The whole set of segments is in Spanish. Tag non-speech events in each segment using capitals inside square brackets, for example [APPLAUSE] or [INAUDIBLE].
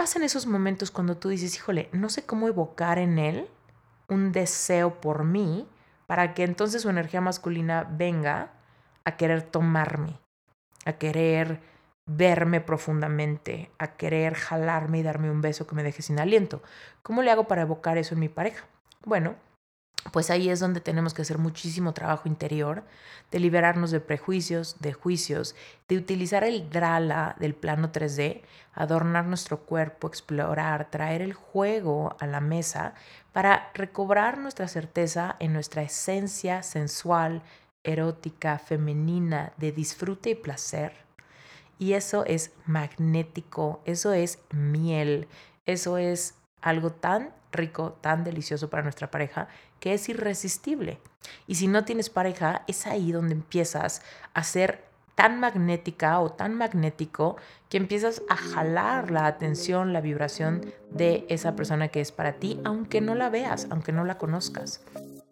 pasa en esos momentos cuando tú dices, híjole, no sé cómo evocar en él un deseo por mí para que entonces su energía masculina venga a querer tomarme, a querer verme profundamente, a querer jalarme y darme un beso que me deje sin aliento. ¿Cómo le hago para evocar eso en mi pareja? Bueno, pues ahí es donde tenemos que hacer muchísimo trabajo interior, de liberarnos de prejuicios, de juicios, de utilizar el drala del plano 3D, adornar nuestro cuerpo, explorar, traer el juego a la mesa para recobrar nuestra certeza en nuestra esencia sensual, erótica, femenina, de disfrute y placer. Y eso es magnético, eso es miel, eso es algo tan rico, tan delicioso para nuestra pareja, que es irresistible. Y si no tienes pareja, es ahí donde empiezas a ser tan magnética o tan magnético que empiezas a jalar la atención, la vibración de esa persona que es para ti, aunque no la veas, aunque no la conozcas.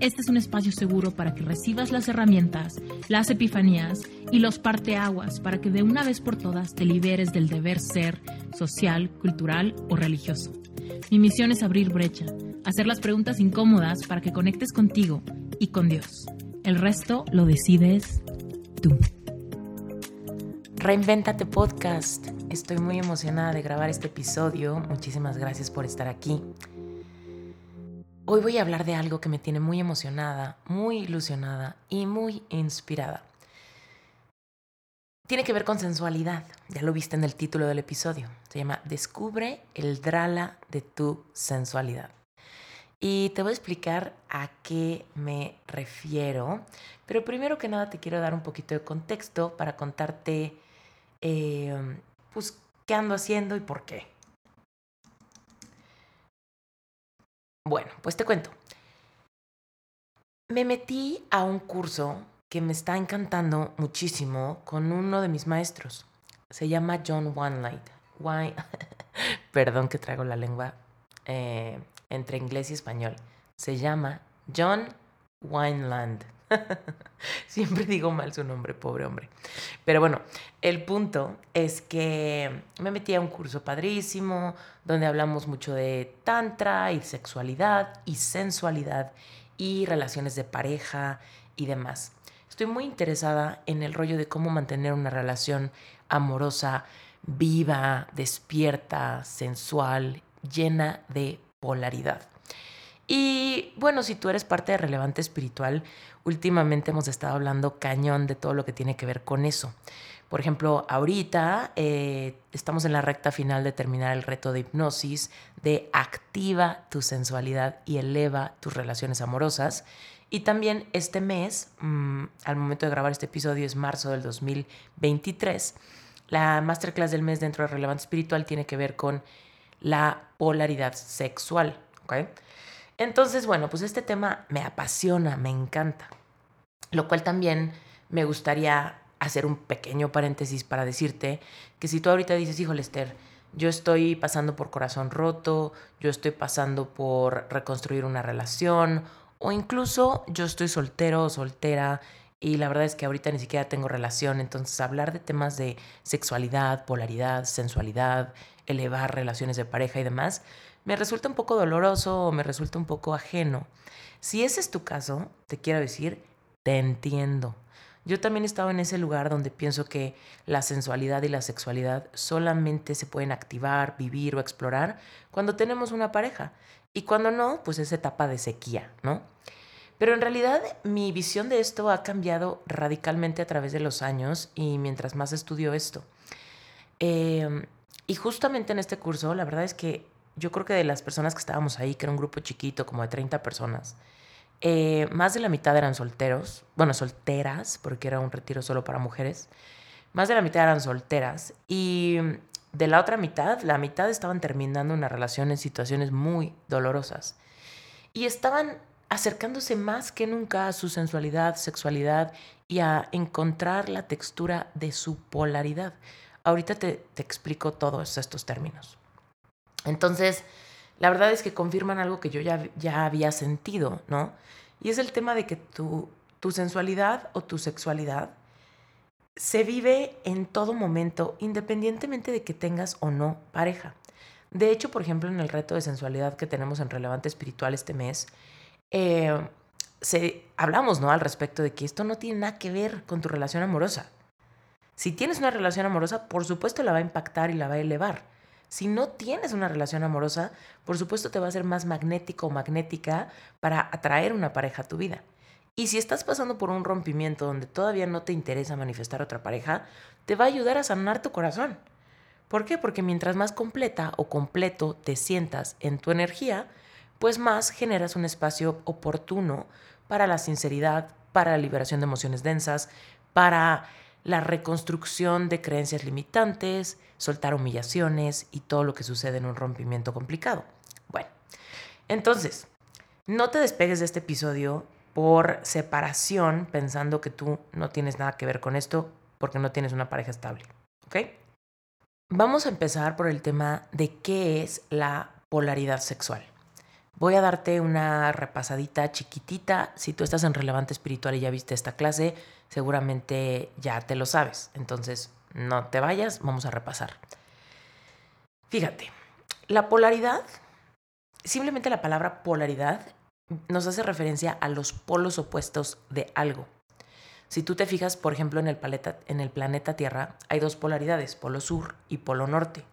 este es un espacio seguro para que recibas las herramientas, las epifanías y los parteaguas para que de una vez por todas te liberes del deber ser social, cultural o religioso. Mi misión es abrir brecha, hacer las preguntas incómodas para que conectes contigo y con Dios. El resto lo decides tú. Reinventate Podcast. Estoy muy emocionada de grabar este episodio. Muchísimas gracias por estar aquí. Hoy voy a hablar de algo que me tiene muy emocionada, muy ilusionada y muy inspirada. Tiene que ver con sensualidad, ya lo viste en el título del episodio. Se llama Descubre el drala de tu sensualidad. Y te voy a explicar a qué me refiero, pero primero que nada te quiero dar un poquito de contexto para contarte eh, pues, qué ando haciendo y por qué. Bueno, pues te cuento. Me metí a un curso que me está encantando muchísimo con uno de mis maestros. Se llama John Winelight. [LAUGHS] Perdón que traigo la lengua eh, entre inglés y español. Se llama John Wineland. [LAUGHS] Siempre digo mal su nombre, pobre hombre. Pero bueno, el punto es que me metí a un curso padrísimo donde hablamos mucho de tantra y sexualidad y sensualidad y relaciones de pareja y demás. Estoy muy interesada en el rollo de cómo mantener una relación amorosa, viva, despierta, sensual, llena de polaridad. Y bueno, si tú eres parte de Relevante Espiritual, últimamente hemos estado hablando cañón de todo lo que tiene que ver con eso. Por ejemplo, ahorita eh, estamos en la recta final de terminar el reto de hipnosis de activa tu sensualidad y eleva tus relaciones amorosas. Y también este mes, mm, al momento de grabar este episodio, es marzo del 2023. La masterclass del mes dentro de Relevante Espiritual tiene que ver con la polaridad sexual. ¿okay? Entonces, bueno, pues este tema me apasiona, me encanta. Lo cual también me gustaría hacer un pequeño paréntesis para decirte que si tú ahorita dices, hijo Lester, yo estoy pasando por corazón roto, yo estoy pasando por reconstruir una relación, o incluso yo estoy soltero o soltera y la verdad es que ahorita ni siquiera tengo relación, entonces hablar de temas de sexualidad, polaridad, sensualidad, elevar relaciones de pareja y demás, me resulta un poco doloroso o me resulta un poco ajeno. Si ese es tu caso, te quiero decir, te entiendo. Yo también he estado en ese lugar donde pienso que la sensualidad y la sexualidad solamente se pueden activar, vivir o explorar cuando tenemos una pareja. Y cuando no, pues es etapa de sequía, ¿no? Pero en realidad mi visión de esto ha cambiado radicalmente a través de los años y mientras más estudio esto. Em, y justamente en este curso, la verdad es que yo creo que de las personas que estábamos ahí, que era un grupo chiquito, como de 30 personas, eh, más de la mitad eran solteros, bueno, solteras, porque era un retiro solo para mujeres, más de la mitad eran solteras y de la otra mitad, la mitad estaban terminando una relación en situaciones muy dolorosas. Y estaban acercándose más que nunca a su sensualidad, sexualidad y a encontrar la textura de su polaridad. Ahorita te, explico todos estos términos. Entonces, la verdad es que confirman algo que yo ya, ya había sentido, ¿no? Y es el tema de que tu, tu sensualidad o tu sexualidad se vive en todo momento, independientemente de que tengas o no pareja. De hecho, por ejemplo, en el reto de sensualidad que tenemos en Relevante Espiritual este mes, eh, se, hablamos ¿no? al respecto de que esto no tiene nada que ver con tu relación amorosa. Si tienes una relación amorosa, por supuesto la va a impactar y la va a elevar. Si no tienes una relación amorosa, por supuesto te va a ser más magnético o magnética para atraer una pareja a tu vida. Y si estás pasando por un rompimiento donde todavía no te interesa manifestar otra pareja, te va a ayudar a sanar tu corazón. ¿Por qué? Porque mientras más completa o completo te sientas en tu energía, pues más generas un espacio oportuno para la sinceridad, para la liberación de emociones densas, para la reconstrucción de creencias limitantes, soltar humillaciones y todo lo que sucede en un rompimiento complicado. Bueno, entonces, no te despegues de este episodio por separación pensando que tú no tienes nada que ver con esto porque no tienes una pareja estable. ¿Ok? Vamos a empezar por el tema de qué es la polaridad sexual. Voy a darte una repasadita chiquitita. Si tú estás en relevante espiritual y ya viste esta clase, seguramente ya te lo sabes. Entonces, no te vayas, vamos a repasar. Fíjate, la polaridad, simplemente la palabra polaridad nos hace referencia a los polos opuestos de algo. Si tú te fijas, por ejemplo, en el, en el planeta Tierra, hay dos polaridades, polo sur y polo norte.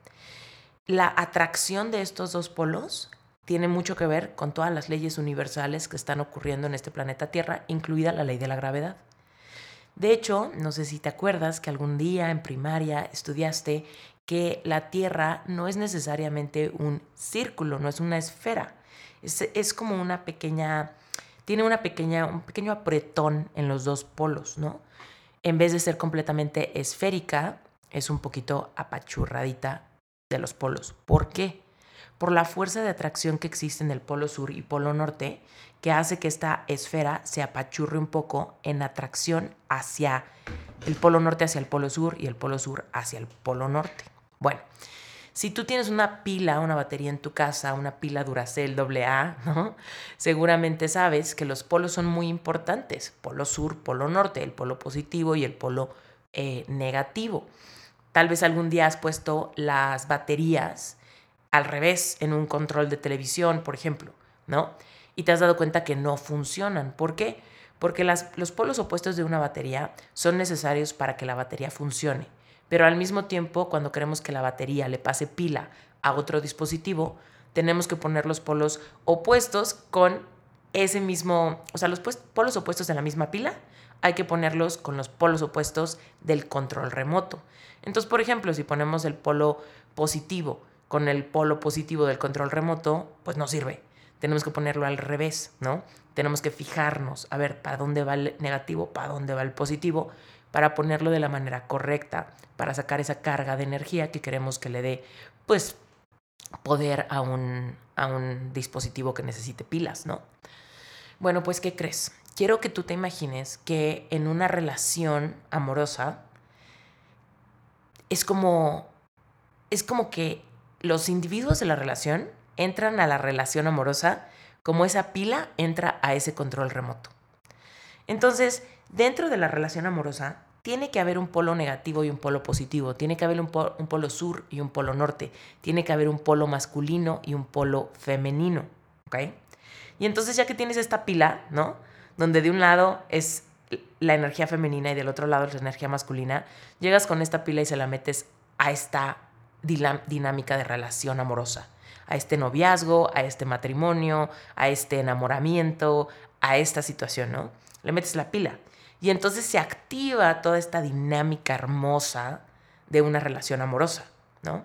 La atracción de estos dos polos tiene mucho que ver con todas las leyes universales que están ocurriendo en este planeta Tierra, incluida la ley de la gravedad. De hecho, no sé si te acuerdas que algún día en primaria estudiaste que la Tierra no es necesariamente un círculo, no es una esfera. Es, como una pequeña, tiene una pequeña, un pequeño apretón en los dos polos, ¿no? En vez de ser completamente esférica, es un poquito apachurradita de los polos. ¿Por qué? Por la fuerza de atracción que existe en el polo sur y polo norte, que hace que esta esfera se apachurre un poco en atracción hacia el polo norte, hacia el polo sur y el polo sur hacia el polo norte. Bueno, si tú tienes una pila, una batería en tu casa, una pila Duracell AA, ¿no? seguramente sabes que los polos son muy importantes. Polo sur, polo norte, el polo positivo y el polo eh, negativo. Tal vez algún día has puesto las baterías al revés en un control de televisión, por ejemplo, ¿no? Y te has dado cuenta que no funcionan. ¿Por qué? Porque los polos opuestos de una batería son necesarios para que la batería funcione. Pero al mismo tiempo, cuando queremos que la batería le pase pila a otro dispositivo, tenemos que poner los polos opuestos con ese mismo, o sea, los polos opuestos de la misma pila, hay que ponerlos con los polos opuestos del control remoto. Entonces, por ejemplo, si ponemos el polo positivo con el polo positivo del control remoto, pues no sirve. Tenemos que ponerlo al revés, ¿no? Tenemos que fijarnos, a ver, para dónde va el negativo, para dónde va el positivo, para ponerlo de la manera correcta, para sacar esa carga de energía que queremos que le dé, pues, poder a un, a un dispositivo que necesite pilas, ¿no? Bueno, pues, ¿qué crees? Quiero que tú te imagines que en una relación amorosa es como, es como que los individuos de la relación entran a la relación amorosa como esa pila entra a ese control remoto. Entonces, dentro de la relación amorosa, tiene que haber un polo negativo y un polo positivo, tiene que haber un, polo sur y un polo norte, tiene que haber un polo masculino y un polo femenino, ¿ok? Y entonces ya que tienes esta pila, ¿no? Donde de un lado es la energía femenina y del otro lado es la energía masculina, llegas con esta pila y se la metes a esta dinámica de relación amorosa, a este noviazgo, a este matrimonio, a este enamoramiento, a esta situación, ¿no? Le metes la pila. Y entonces se activa toda esta dinámica hermosa de una relación amorosa, ¿no?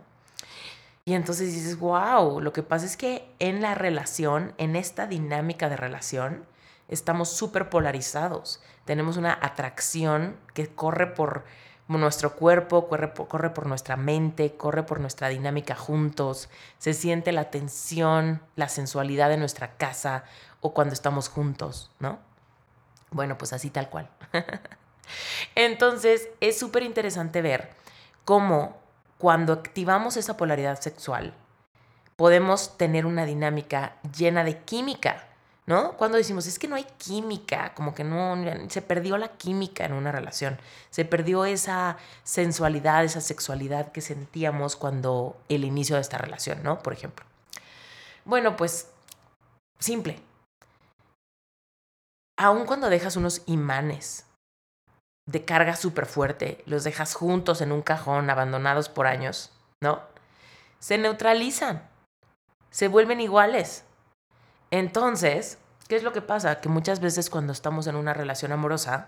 Y entonces dices, wow, lo que pasa es que en la relación, en esta dinámica de relación, estamos súper polarizados. Tenemos una atracción que corre por nuestro cuerpo corre por, nuestra mente, corre por nuestra dinámica juntos, se siente la tensión, la sensualidad de nuestra casa o cuando estamos juntos, ¿no? Bueno, pues así tal cual. [LAUGHS] Entonces, es súper interesante ver cómo cuando activamos esa polaridad sexual, podemos tener una dinámica llena de química, ¿no? Cuando decimos, es que no hay química, como que no, se perdió la química en una relación, se perdió esa sensualidad, esa sexualidad que sentíamos cuando el inicio de esta relación, ¿no? Por ejemplo. Bueno, pues, simple. Aun cuando dejas unos imanes de carga súper fuerte, los dejas juntos en un cajón, abandonados por años, ¿no? Se neutralizan, se vuelven iguales. Entonces, ¿qué es lo que pasa? Que muchas veces cuando estamos en una relación amorosa,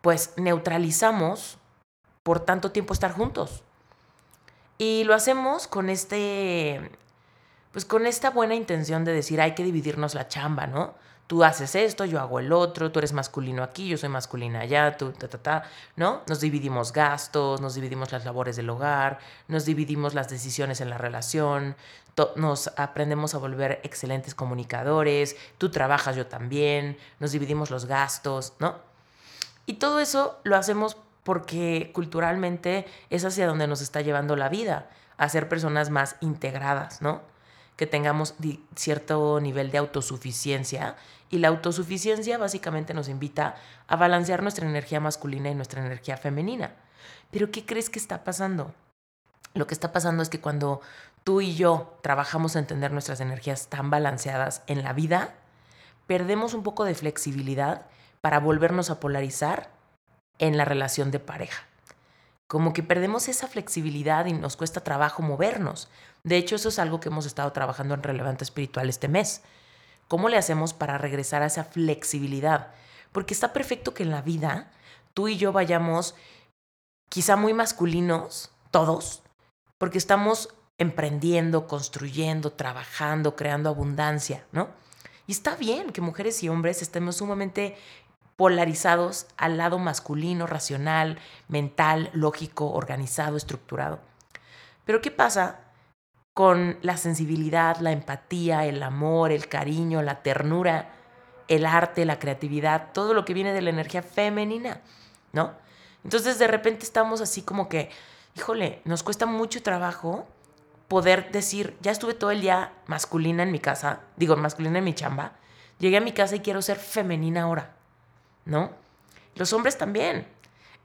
pues neutralizamos por tanto tiempo estar juntos. Y lo hacemos con este, pues con esta buena intención de decir, hay que dividirnos la chamba, ¿no? Tú haces esto, yo hago el otro, tú eres masculino aquí, yo soy masculina allá, tú, ta, ta, ta, ¿no? Nos dividimos gastos, nos dividimos las labores del hogar, nos dividimos las decisiones en la relación, nos aprendemos a volver excelentes comunicadores, tú trabajas, yo también, nos dividimos los gastos, ¿no? Y todo eso lo hacemos porque culturalmente es hacia donde nos está llevando la vida, a ser personas más integradas, ¿no? Que tengamos cierto nivel de autosuficiencia. Y la autosuficiencia básicamente nos invita a balancear nuestra energía masculina y nuestra energía femenina. Pero ¿qué crees que está pasando? Lo que está pasando es que cuando tú y yo trabajamos en tener nuestras energías tan balanceadas en la vida, perdemos un poco de flexibilidad para volvernos a polarizar en la relación de pareja como que perdemos esa flexibilidad y nos cuesta trabajo movernos. De hecho, eso es algo que hemos estado trabajando en Relevante Espiritual este mes. ¿Cómo le hacemos para regresar a esa flexibilidad? Porque está perfecto que en la vida tú y yo vayamos quizá muy masculinos, todos, porque estamos emprendiendo, construyendo, trabajando, creando abundancia, ¿no? Y está bien que mujeres y hombres estemos sumamente polarizados al lado masculino, racional, mental, lógico, organizado, estructurado. Pero ¿qué pasa con la sensibilidad, la empatía, el amor, el cariño, la ternura, el arte, la creatividad, todo lo que viene de la energía femenina, ¿no? Entonces de repente estamos así como que, híjole, nos cuesta mucho trabajo poder decir, ya estuve todo el día masculina en mi casa, digo, masculina en mi chamba, llegué a mi casa y quiero ser femenina ahora. ¿No? Los hombres también.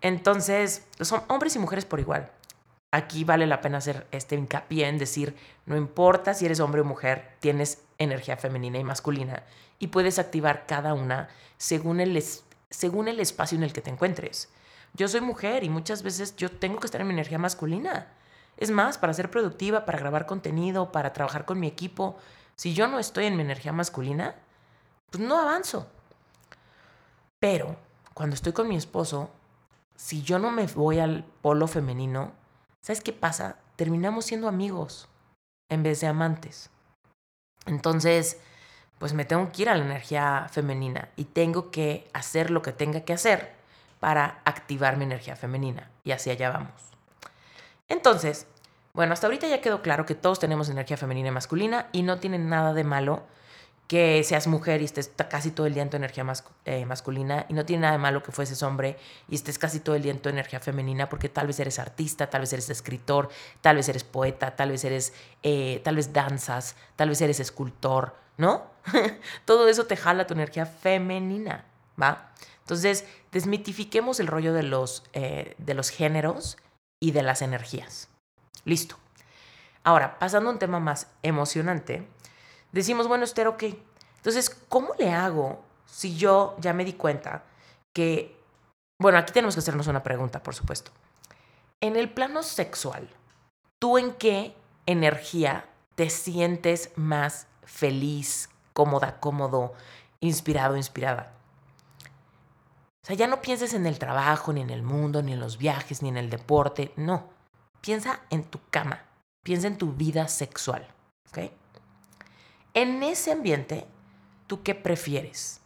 Entonces, son hombres y mujeres por igual. Aquí vale la pena hacer este hincapié en decir, no importa si eres hombre o mujer, tienes energía femenina y masculina y puedes activar cada una según el, según el espacio en el que te encuentres. Yo soy mujer y muchas veces yo tengo que estar en mi energía masculina. Es más, para ser productiva, para grabar contenido, para trabajar con mi equipo, si yo no estoy en mi energía masculina, pues no avanzo. Pero cuando estoy con mi esposo, si yo no me voy al polo femenino, ¿sabes qué pasa? Terminamos siendo amigos en vez de amantes. Entonces, pues me tengo que ir a la energía femenina y tengo que hacer lo que tenga que hacer para activar mi energía femenina. Y así allá vamos. Entonces, bueno, hasta ahorita ya quedó claro que todos tenemos energía femenina y masculina y no tiene nada de malo que seas mujer y estés casi todo el día en tu energía eh, masculina y no tiene nada de malo que fueses hombre y estés casi todo el día en tu energía femenina porque tal vez eres artista, tal vez eres escritor, tal vez eres poeta, tal vez eres, eh, tal vez danzas, tal vez eres escultor, ¿no? [LAUGHS] todo eso te jala tu energía femenina, ¿va? Entonces, desmitifiquemos el rollo de los, eh, de los géneros y de las energías. Listo. Ahora, pasando a un tema más emocionante, decimos, bueno, Esther, ok. Entonces, ¿cómo le hago si yo ya me di cuenta que, bueno, aquí tenemos que hacernos una pregunta, por supuesto. En el plano sexual, ¿tú en qué energía te sientes más feliz, cómoda, cómodo, inspirado, inspirada? O sea, ya no pienses en el trabajo, ni en el mundo, ni en los viajes, ni en el deporte. No. Piensa en tu cama. Piensa en tu vida sexual. ¿Ok? En ese ambiente, ¿tú qué prefieres?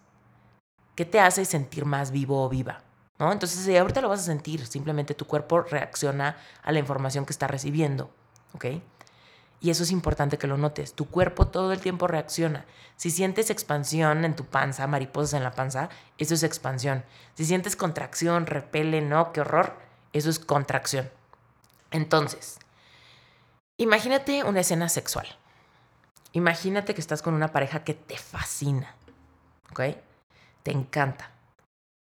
¿Qué te hace sentir más vivo o viva? ¿No? Entonces, si ahorita lo vas a sentir, simplemente tu cuerpo reacciona a la información que está recibiendo. ¿Ok? Y eso es importante que lo notes. Tu cuerpo todo el tiempo reacciona. Si sientes expansión en tu panza, mariposas en la panza, eso es expansión. Si sientes contracción, repele, no, qué horror, eso es contracción. Entonces, imagínate una escena sexual. Imagínate que estás con una pareja que te fascina. ¿Ok? Te encanta.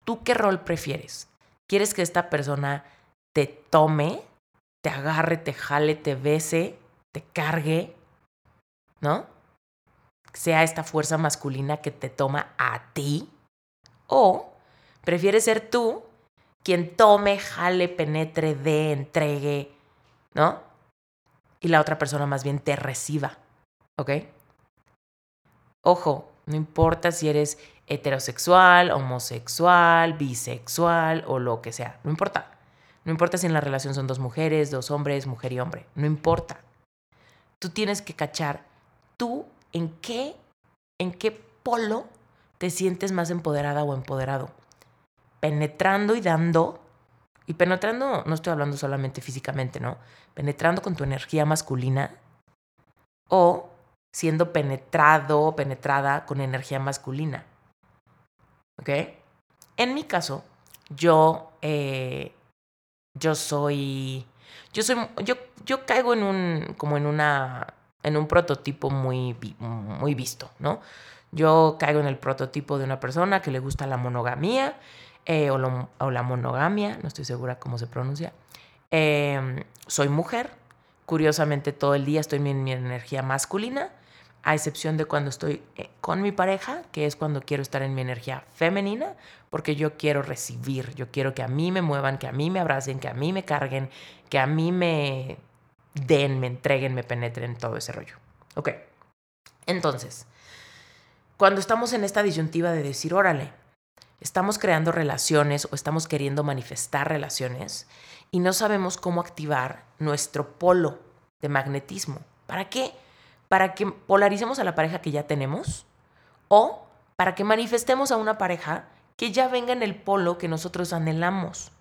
¿Tú qué rol prefieres? ¿Quieres que esta persona te tome, te agarre, te jale, te bese, te cargue? ¿No? Sea esta fuerza masculina que te toma a ti. O prefieres ser tú quien tome, jale, penetre, dé, entregue, ¿no? Y la otra persona más bien te reciba. ¿Ok? Ojo, no importa si eres heterosexual, homosexual, bisexual o lo que sea. No importa. No importa si en la relación son dos mujeres, dos hombres, mujer y hombre. No importa. Tú tienes que cachar tú en qué, en qué polo te sientes más empoderada o empoderado. Penetrando y dando. Y penetrando, no estoy hablando solamente físicamente, ¿no? Penetrando con tu energía masculina. O siendo penetrado, penetrada con energía masculina. ¿Ok? En mi caso, yo, eh, yo soy, yo soy, yo, yo caigo en un, como en una, en un prototipo muy, muy visto, ¿no? Yo caigo en el prototipo de una persona que le gusta la monogamía eh, o, la monogamia, no estoy segura cómo se pronuncia. Em, soy mujer, curiosamente todo el día estoy en mi energía masculina a excepción de cuando estoy eh, con mi pareja, que es cuando quiero estar en mi energía femenina, porque yo quiero recibir, yo quiero que a mí me muevan, que a mí me abracen, que a mí me carguen, que a mí me den, me entreguen, me penetren, todo ese rollo. Ok. Entonces, cuando estamos en esta disyuntiva de decir, órale, estamos creando relaciones o estamos queriendo manifestar relaciones y no sabemos cómo activar nuestro polo de magnetismo. ¿Para qué? Para que polaricemos a la pareja que ya tenemos o para que manifestemos a una pareja que ya venga en el polo que nosotros anhelamos.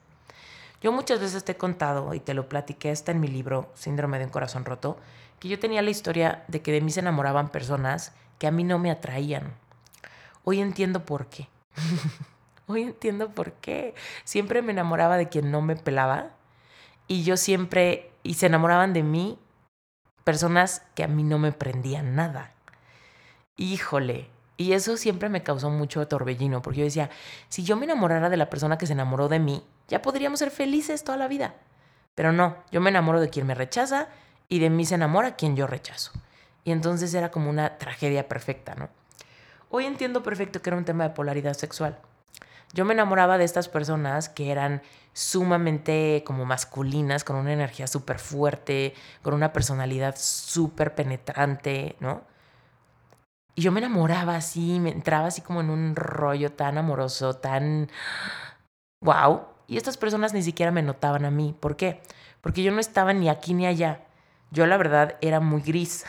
Yo muchas veces te he contado y te lo platiqué, está en mi libro Síndrome de un corazón roto, que yo tenía la historia de que de mí se enamoraban personas que a mí no me atraían. Hoy entiendo por qué. [LAUGHS] Hoy entiendo por qué. Siempre me enamoraba de quien no me pelaba y yo siempre, y se enamoraban de mí personas que a mí no me prendían nada. Híjole, y eso siempre me causó mucho torbellino, porque yo decía, si yo me enamorara de la persona que se enamoró de mí, ya podríamos ser felices toda la vida. Pero no, yo me enamoro de quien me rechaza y de mí se enamora quien yo rechazo. Y entonces era como una tragedia perfecta, ¿no? Hoy entiendo perfecto que era un tema de polaridad sexual. Yo me enamoraba de estas personas que eran sumamente como masculinas, con una energía súper fuerte, con una personalidad súper penetrante, ¿no? Y yo me enamoraba así, me entraba así como en un rollo tan amoroso, tan... ¡Wow! Y estas personas ni siquiera me notaban a mí. ¿Por qué? Porque yo no estaba ni aquí ni allá. Yo la verdad era muy gris.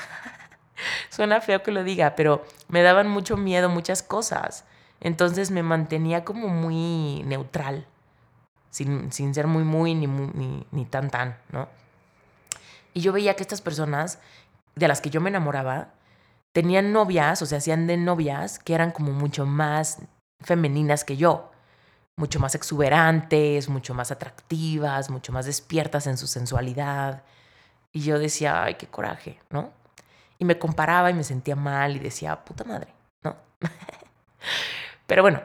[LAUGHS] Suena feo que lo diga, pero me daban mucho miedo muchas cosas. Entonces me mantenía como muy neutral, sin, ser muy, muy, ni, ni, ni tan, tan, ¿no? Y yo veía que estas personas de las que yo me enamoraba tenían novias, o sea, hacían de novias que eran como mucho más femeninas que yo, mucho más exuberantes, mucho más atractivas, mucho más despiertas en su sensualidad. Y yo decía, ay, qué coraje, ¿no? Y me comparaba y me sentía mal y decía, puta madre, ¿no? [LAUGHS] Pero bueno,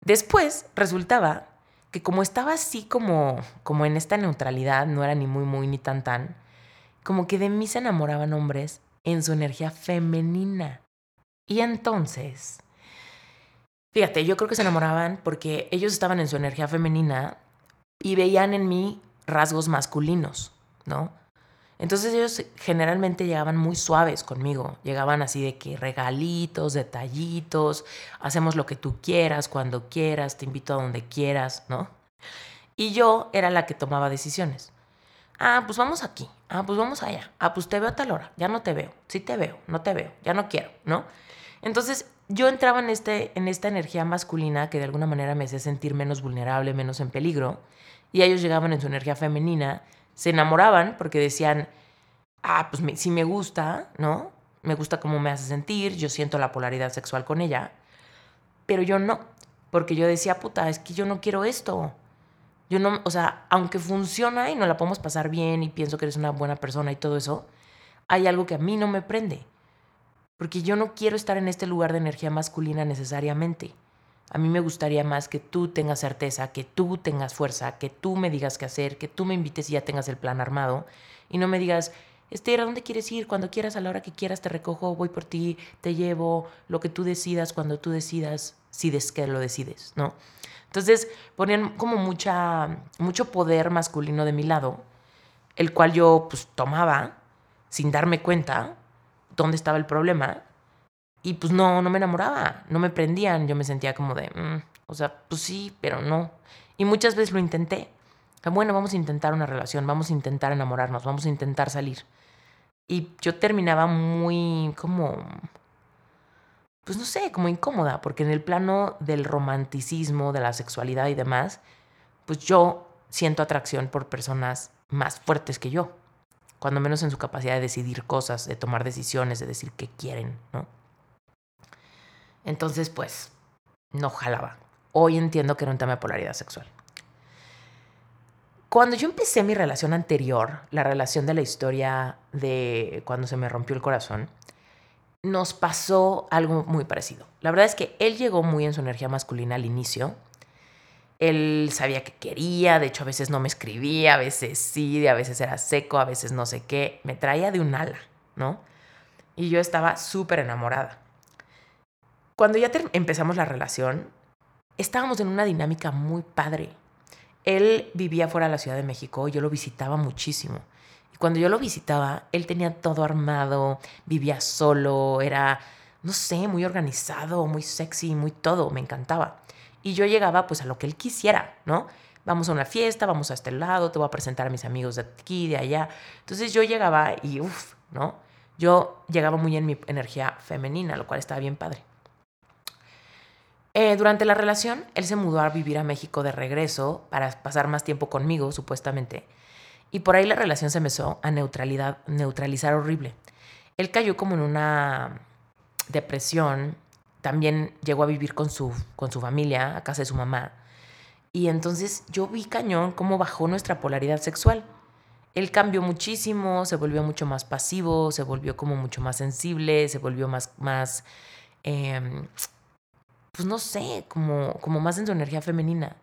después resultaba que como estaba así como, como en esta neutralidad, no era ni muy, muy, ni tan, tan, como que de mí se enamoraban hombres en su energía femenina. Y entonces, fíjate, yo creo que se enamoraban porque ellos estaban en su energía femenina y veían en mí rasgos masculinos, ¿no? Entonces ellos generalmente llegaban muy suaves conmigo, llegaban así de que regalitos, detallitos, hacemos lo que tú quieras, cuando quieras, te invito a donde quieras, ¿no? Y yo era la que tomaba decisiones. Ah, pues vamos aquí, ah, pues vamos allá, ah, pues te veo a tal hora, ya no te veo, sí te veo, no te veo, ya no quiero, ¿no? Entonces yo entraba en, este, en esta energía masculina que de alguna manera me hacía sentir menos vulnerable, menos en peligro, y ellos llegaban en su energía femenina se enamoraban porque decían, ah, pues si me gusta, ¿no? Me gusta cómo me hace sentir, yo siento la polaridad sexual con ella, pero yo no, porque yo decía, puta, es que yo no quiero esto. Yo no, o sea, aunque funciona y nos la podemos pasar bien y pienso que eres una buena persona y todo eso, hay algo que a mí no me prende. Porque yo no quiero estar en este lugar de energía masculina necesariamente. A mí me gustaría más que tú tengas certeza, que tú tengas fuerza, que tú me digas qué hacer, que tú me invites y ya tengas el plan armado y no me digas, Esther, ¿a dónde quieres ir? Cuando quieras, a la hora que quieras, te recojo, voy por ti, te llevo, lo que tú decidas, cuando tú decidas, si des que lo decides, ¿no? Entonces ponían como mucha, mucho poder masculino de mi lado, el cual yo pues tomaba sin darme cuenta dónde estaba el problema y pues no, no me enamoraba, no me prendían, yo me sentía como de, mm", o sea, pues sí, pero no. Y muchas veces lo intenté. Bueno, vamos a intentar una relación, vamos a intentar enamorarnos, vamos a intentar salir. Y yo terminaba muy como, pues no sé, como incómoda, porque en el plano del romanticismo, de la sexualidad y demás, pues yo siento atracción por personas más fuertes que yo, cuando menos en su capacidad de decidir cosas, de tomar decisiones, de decir qué quieren, ¿no? Entonces, pues, no jalaba. Hoy entiendo que era un tema de polaridad sexual. Cuando yo empecé mi relación anterior, la relación de la historia de cuando se me rompió el corazón, nos pasó algo muy parecido. La verdad es que él llegó muy en su energía masculina al inicio. Él sabía que quería, de hecho a veces no me escribía, a veces sí, a veces era seco, a veces no sé qué. Me traía de un ala, ¿no? Y yo estaba súper enamorada. Cuando ya empezamos la relación, estábamos en una dinámica muy padre él vivía fuera de la Ciudad de México, yo lo visitaba muchísimo. Y cuando yo lo visitaba, él tenía todo armado, vivía solo, era, no sé, muy organizado, muy sexy, muy todo, me encantaba. Y yo llegaba pues a lo que él quisiera, ¿no? Vamos a una fiesta, vamos a este lado, te voy a presentar a mis amigos de aquí, de allá. Entonces yo llegaba y, uff, ¿no? Yo llegaba muy en mi energía femenina, lo cual estaba bien padre. Eh, durante la relación, él se mudó a vivir a México de regreso para pasar más tiempo conmigo, supuestamente. Y por ahí la relación se empezó a neutralidad, neutralizar horrible. Él cayó como en una depresión. También llegó a vivir con su, con su familia, a casa de su mamá. Y entonces yo vi cañón cómo bajó nuestra polaridad sexual. Él cambió muchísimo, se volvió mucho más pasivo, se volvió como mucho más sensible, se volvió más, más em, pues no sé, como, como más en su energía femenina.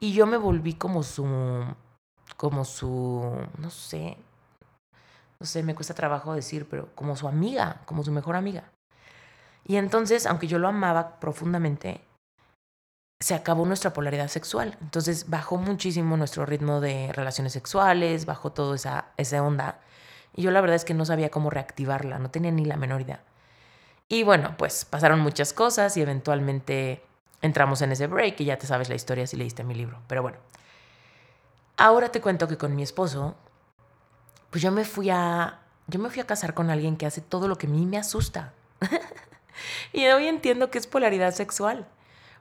Y yo me volví como su, como su, no sé, no sé, me cuesta trabajo decir, pero como su amiga, como su mejor amiga. Y entonces, aunque yo lo amaba profundamente, se acabó nuestra polaridad sexual. Entonces bajó muchísimo nuestro ritmo de relaciones sexuales, bajó toda esa, esa onda. Y yo la verdad es que no sabía cómo reactivarla, no tenía ni la menor idea. Y bueno, pues pasaron muchas cosas y eventualmente entramos en ese break y ya te sabes la historia si leíste mi libro. Pero bueno, ahora te cuento que con mi esposo, pues yo me fui a, yo me fui a casar con alguien que hace todo lo que a mí me asusta. [LAUGHS] y hoy entiendo que es polaridad sexual.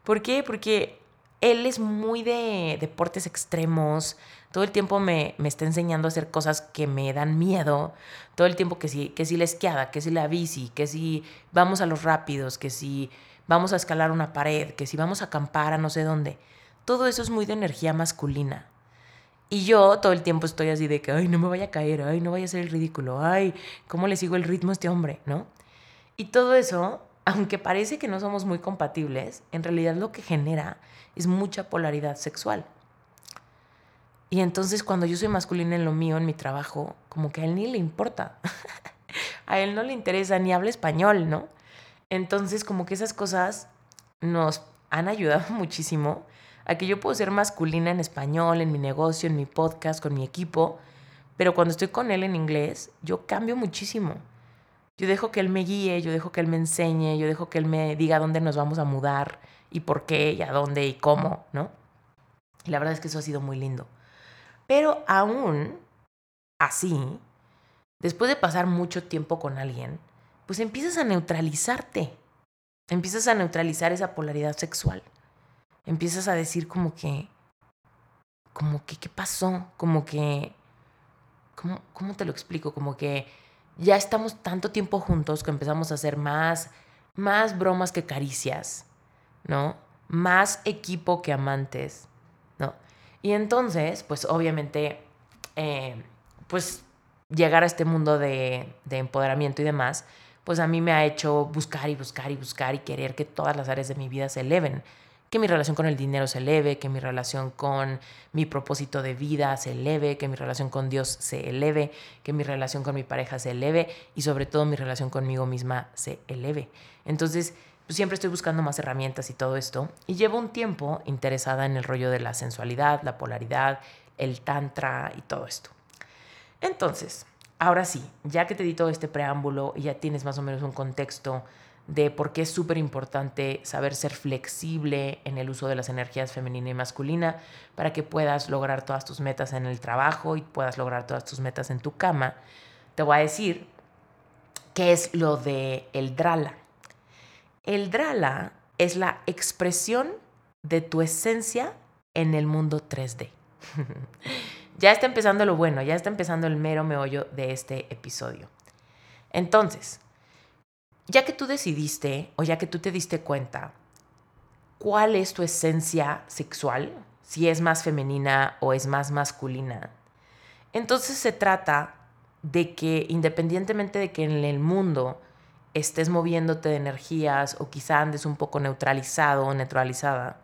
¿Por qué? Porque él es muy de deportes extremos, todo el tiempo me, me, está enseñando a hacer cosas que me dan miedo, todo el tiempo que si, que si la esquiada, que si la bici, que si vamos a los rápidos, que si vamos a escalar una pared, que si vamos a acampar a no sé dónde. Todo eso es muy de energía masculina. Y yo todo el tiempo estoy así de que, ay, no me vaya a caer, ay, no vaya a ser el ridículo, ay, ¿cómo le sigo el ritmo a este hombre? ¿No? Y todo eso aunque parece que no somos muy compatibles, en realidad lo que genera es mucha polaridad sexual. Y entonces cuando yo soy masculina en lo mío, en mi trabajo, como que a él ni le importa. [LAUGHS] a él no le interesa ni habla español, ¿no? Entonces como que esas cosas nos han ayudado [LAUGHS] muchísimo a que yo puedo ser masculina en español, en mi negocio, en mi podcast, con mi equipo, pero cuando estoy con él en inglés, yo cambio muchísimo. Yo dejo que él me guíe, yo dejo que él me enseñe, yo dejo que él me diga dónde nos vamos a mudar y por qué y a dónde y cómo, ¿no? Y la verdad es que eso ha sido muy lindo. Pero aún así, después de pasar mucho tiempo con alguien, pues empiezas a neutralizarte. Empiezas a neutralizar esa polaridad sexual. Empiezas a decir como que, como que, ¿qué pasó? Como que ¿cómo, ¿cómo te lo explico? Como que ya estamos tanto tiempo juntos que empezamos a hacer más, más bromas que caricias, ¿no? Más equipo que amantes, ¿no? Y entonces, pues obviamente, eh, pues llegar a este mundo de, de empoderamiento y demás, pues a mí me ha hecho buscar y buscar y buscar y querer que todas las áreas de mi vida se eleven que mi relación con el dinero se eleve, que mi relación con mi propósito de vida se eleve, que mi relación con Dios se eleve, que mi relación con mi pareja se eleve y sobre todo mi relación conmigo misma se eleve. Entonces, pues, siempre estoy buscando más herramientas y todo esto. Y llevo un tiempo interesada en el rollo de la sensualidad, la polaridad, el tantra y todo esto. Entonces, ahora sí, ya que te di todo este preámbulo y ya tienes más o menos un contexto de por qué es súper importante saber ser flexible en el uso de las energías femenina y masculina para que puedas lograr todas tus metas en el trabajo y puedas lograr todas tus metas en tu cama, te voy a decir qué es lo de el drala. El drala es la expresión de tu esencia en el mundo 3D. [LAUGHS] ya está empezando lo bueno, ya está empezando el mero meollo de este episodio. Entonces, ya que tú decidiste o ya que tú te diste cuenta cuál es tu esencia sexual, si es más femenina o es más masculina, entonces se trata de que independientemente de que en el mundo estés moviéndote de energías o quizá andes un poco neutralizado o neutralizada,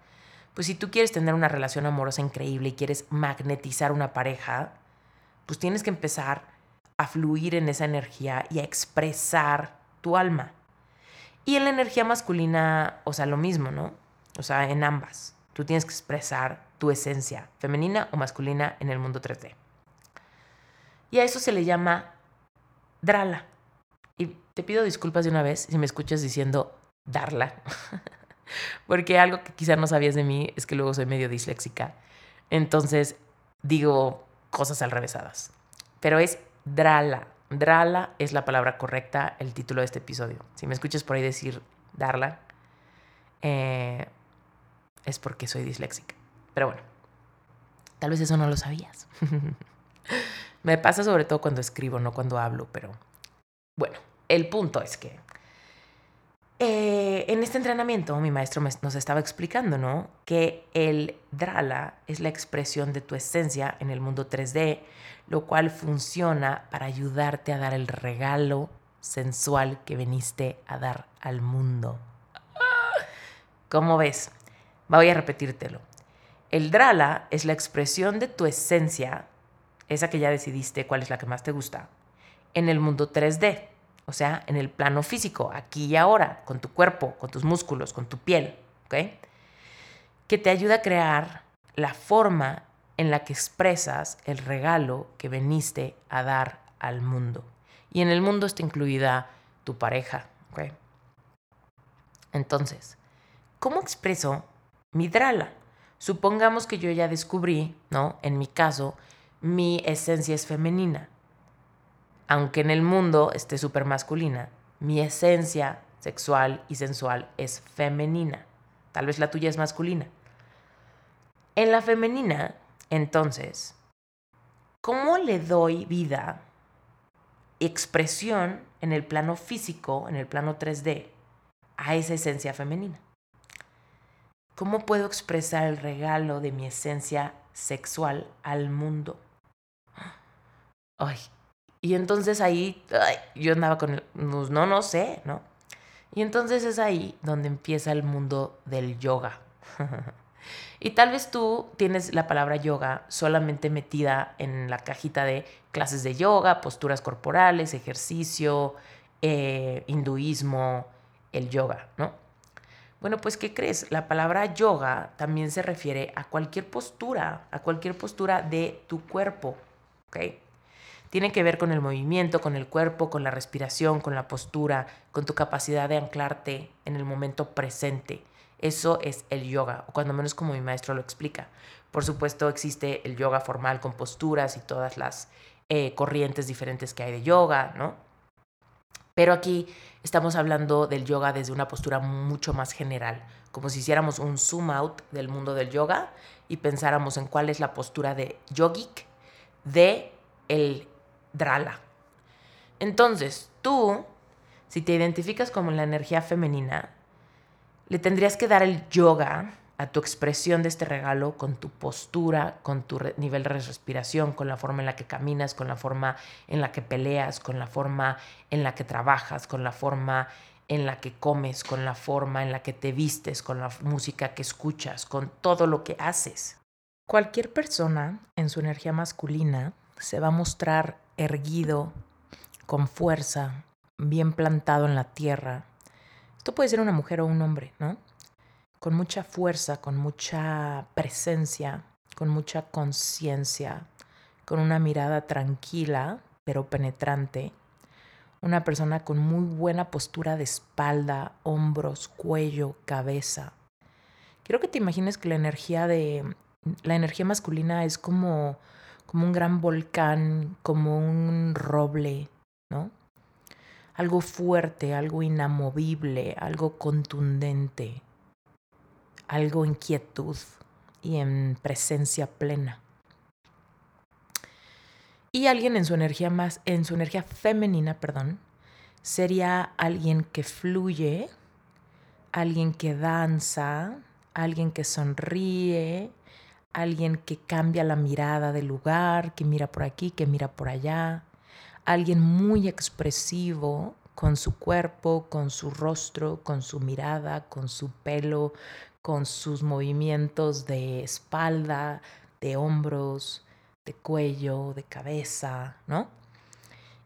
pues si tú quieres tener una relación amorosa increíble y quieres magnetizar una pareja, pues tienes que empezar a fluir en esa energía y a expresar tu alma. Y en la energía masculina, o sea, lo mismo, ¿no? O sea, en ambas. Tú tienes que expresar tu esencia, femenina o masculina, en el mundo 3D. Y a eso se le llama drala. Y te pido disculpas de una vez si me escuchas diciendo darla. [LAUGHS] Porque algo que quizá no sabías de mí es que luego soy medio disléxica. Entonces digo cosas al revésadas. Pero es drala. Drala es la palabra correcta, el título de este episodio. Si me escuchas por ahí decir darla, eh, es porque soy disléxica. Pero bueno, tal vez eso no lo sabías. [LAUGHS] me pasa sobre todo cuando escribo, no cuando hablo, pero bueno, el punto es que eh, en este entrenamiento mi maestro nos estaba explicando, ¿no? Que el Drala es la expresión de tu esencia en el mundo 3D, lo cual funciona para ayudarte a dar el regalo sensual que viniste a dar al mundo. ¿Cómo ves? Voy a repetírtelo. El Drala es la expresión de tu esencia, esa que ya decidiste cuál es la que más te gusta, en el mundo 3D o sea, en el plano físico, aquí y ahora, con tu cuerpo, con tus músculos, con tu piel, ¿ok? Que te ayuda a crear la forma en la que expresas el regalo que veniste a dar al mundo. Y en el mundo está incluida tu pareja, ¿ok? Entonces, ¿cómo expreso mi drala? Supongamos que yo ya descubrí, ¿no? En mi caso, mi esencia es femenina aunque en el mundo esté súper masculina, mi esencia sexual y sensual es femenina. Tal vez la tuya es masculina. En la femenina, entonces, ¿cómo le doy vida, expresión en el plano físico, en el plano 3D, a esa esencia femenina? ¿Cómo puedo expresar el regalo de mi esencia sexual al mundo? [GASPS] Ay, y entonces ahí yo andaba con el, pues, no, no sé, ¿no? Y entonces es ahí donde empieza el mundo del yoga. [LAUGHS] y tal vez tú tienes la palabra yoga solamente metida en la cajita de clases de yoga, posturas corporales, ejercicio, eh, hinduismo, el yoga, ¿no? Bueno, pues ¿qué crees? La palabra yoga también se refiere a cualquier postura, a cualquier postura de tu cuerpo, ¿ok? Tiene que ver con el movimiento, con el cuerpo, con la respiración, con la postura, con tu capacidad de anclarte en el momento presente. Eso es el yoga, o cuando menos como mi maestro lo explica. Por supuesto, existe el yoga formal con posturas y todas las eh, corrientes diferentes que hay de yoga, ¿no? Pero aquí estamos hablando del yoga desde una postura mucho más general, como si hiciéramos un zoom out del mundo del yoga y pensáramos en cuál es la postura de yogic de el Drala. Entonces, tú, si te identificas como la energía femenina, le tendrías que dar el yoga a tu expresión de este regalo con tu postura, con tu nivel de respiración, con la forma en la que caminas, con la forma en la que peleas, con la forma en la que trabajas, con la forma en la que comes, con la forma en la que te vistes, con la música que escuchas, con todo lo que haces. Cualquier persona en su energía masculina se va a mostrar erguido, con fuerza, bien plantado en la tierra. Esto puede ser una mujer o un hombre, ¿no? Con mucha fuerza, con mucha presencia, con mucha conciencia, con una mirada tranquila pero penetrante. Una persona con muy buena postura de espalda, hombros, cuello, cabeza. Quiero que te imagines que la energía de la energía masculina es como como un gran volcán, como un roble, ¿no? Algo fuerte, algo inamovible, algo contundente, algo en quietud y en presencia plena. Y alguien en su energía más, en su energía femenina, perdón, sería alguien que fluye, alguien que danza, alguien que sonríe, alguien que cambia la mirada del lugar, que mira por aquí, que mira por allá, alguien muy expresivo con su cuerpo, con su rostro, con su mirada, con su pelo, con sus movimientos de espalda, de hombros, de cuello, de cabeza, ¿no?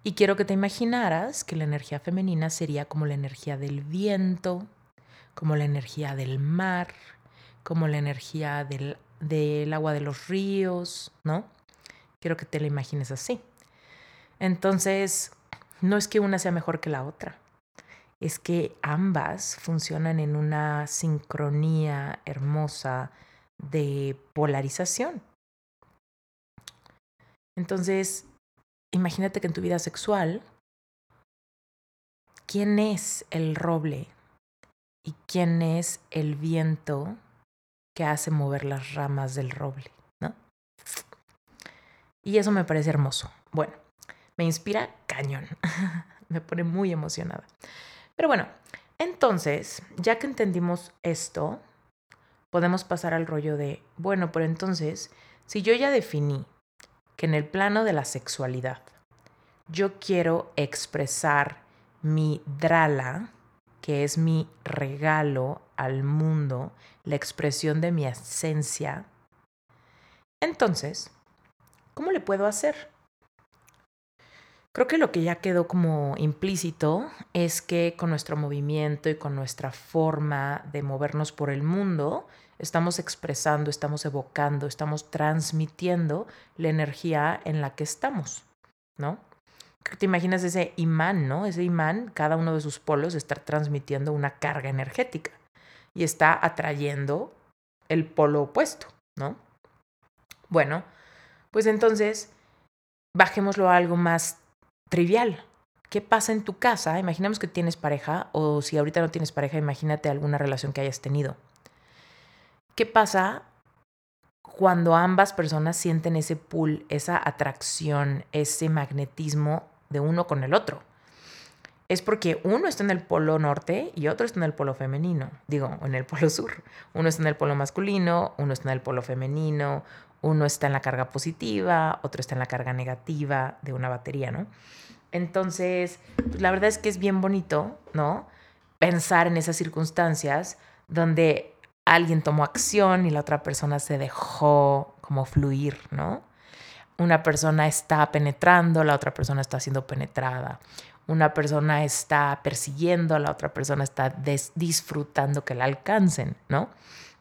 Y quiero que te imaginaras que la energía femenina sería como la energía del viento, como la energía del mar, como la energía del del agua de los ríos, ¿no? Quiero que te la imagines así. Entonces, no es que una sea mejor que la otra, es que ambas funcionan en una sincronía hermosa de polarización. Entonces, imagínate que en tu vida sexual, ¿quién es el roble y quién es el viento que hace mover las ramas del roble, ¿no? Y eso me parece hermoso. Bueno, me inspira cañón. [LAUGHS] me pone muy emocionada. Pero bueno, entonces, ya que entendimos esto, podemos pasar al rollo de, bueno, pero entonces, si yo ya definí que en el plano de la sexualidad yo quiero expresar mi drala, que es mi regalo al mundo, la expresión de mi esencia, entonces, ¿cómo le puedo hacer? Creo que lo que ya quedó como implícito es que con nuestro movimiento y con nuestra forma de movernos por el mundo, estamos expresando, estamos evocando, estamos transmitiendo la energía en la que estamos, ¿no? te imaginas ese imán, ¿no? Ese imán, cada uno de sus polos está transmitiendo una carga energética y está atrayendo el polo opuesto, ¿no? Bueno, pues entonces bajémoslo a algo más trivial. ¿Qué pasa en tu casa? Imaginemos que tienes pareja o si ahorita no tienes pareja, imagínate alguna relación que hayas tenido. ¿Qué pasa cuando ambas personas sienten ese pull, esa atracción, ese magnetismo de uno con el otro? Es porque uno está en el polo norte y otro está en el polo femenino, digo, en el polo sur. Uno está en el polo masculino, uno está en el polo femenino, uno está en la carga positiva, otro está en la carga negativa de una batería, ¿no? Entonces, pues, la verdad es que es bien bonito, ¿no? Pensar en esas circunstancias donde alguien tomó acción y la otra persona se dejó como fluir, ¿no? Una persona está penetrando, la otra persona está siendo penetrada una persona está persiguiendo, la otra persona está disfrutando que la alcancen, ¿no?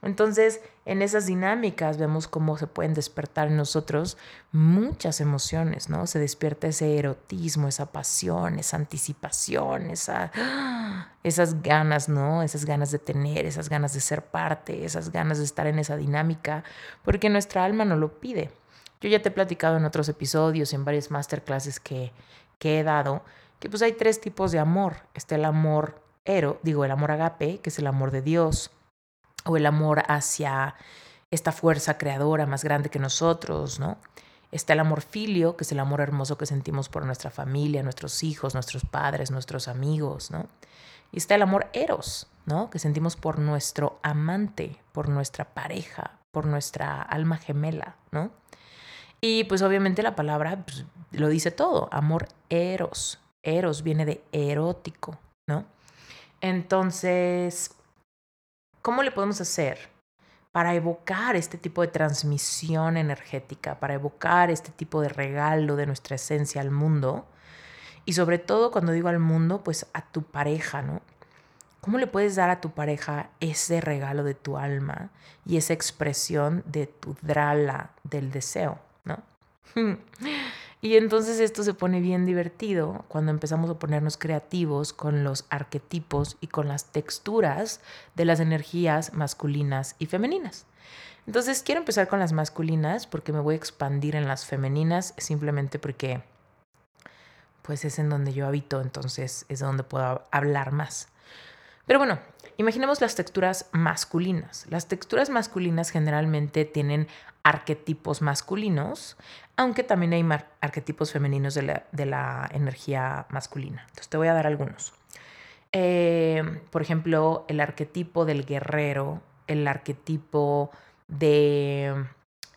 Entonces, en esas dinámicas vemos cómo se pueden despertar en nosotros muchas emociones, ¿no? Se despierta ese erotismo, esa pasión, esa anticipación, esa, [GASPS] esas ganas, ¿no? Esas ganas de tener, esas ganas de ser parte, esas ganas de estar en esa dinámica, porque nuestra alma no lo pide. Yo ya te he platicado en otros episodios, en varias masterclasses que, que he dado, que pues hay tres tipos de amor. Está el amor ero, digo, el amor agape, que es el amor de Dios, o el amor hacia esta fuerza creadora más grande que nosotros, ¿no? Está el amor filio, que es el amor hermoso que sentimos por nuestra familia, nuestros hijos, nuestros padres, nuestros amigos, ¿no? Y está el amor eros, ¿no? Que sentimos por nuestro amante, por nuestra pareja, por nuestra alma gemela, ¿no? Y pues obviamente la palabra pues, lo dice todo, amor eros. Eros viene de erótico, ¿no? Entonces, ¿cómo le podemos hacer para evocar este tipo de transmisión energética, para evocar este tipo de regalo de nuestra esencia al mundo. Y sobre todo cuando digo al mundo, pues a tu pareja, ¿no? ¿Cómo le puedes dar a tu pareja ese regalo de tu alma y esa expresión de tu drala del deseo, ¿no? [LAUGHS] Y entonces esto se pone bien divertido cuando empezamos a ponernos creativos con los arquetipos y con las texturas de las energías masculinas y femeninas. Entonces quiero empezar con las masculinas porque me voy a expandir en las femeninas simplemente porque pues es en donde yo habito, entonces es donde puedo hablar más. Pero bueno, imaginemos las texturas masculinas. Las texturas masculinas generalmente tienen arquetipos masculinos, aunque también hay arquetipos femeninos de la, energía masculina. Entonces te voy a dar algunos. Eh, por ejemplo, el arquetipo del guerrero, el arquetipo de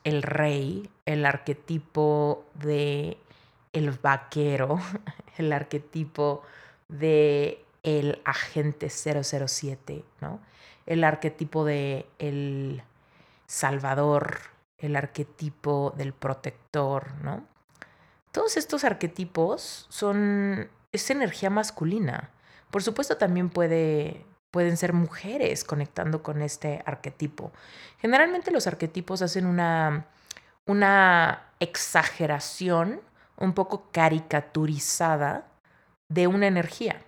el rey, el arquetipo de el vaquero, [LAUGHS] el arquetipo de el agente 007, ¿no? El arquetipo de el salvador, el arquetipo del protector, ¿no? Todos estos arquetipos son es energía masculina. Por supuesto también puede pueden ser mujeres conectando con este arquetipo. Generalmente los arquetipos hacen una una exageración un poco caricaturizada de una energía.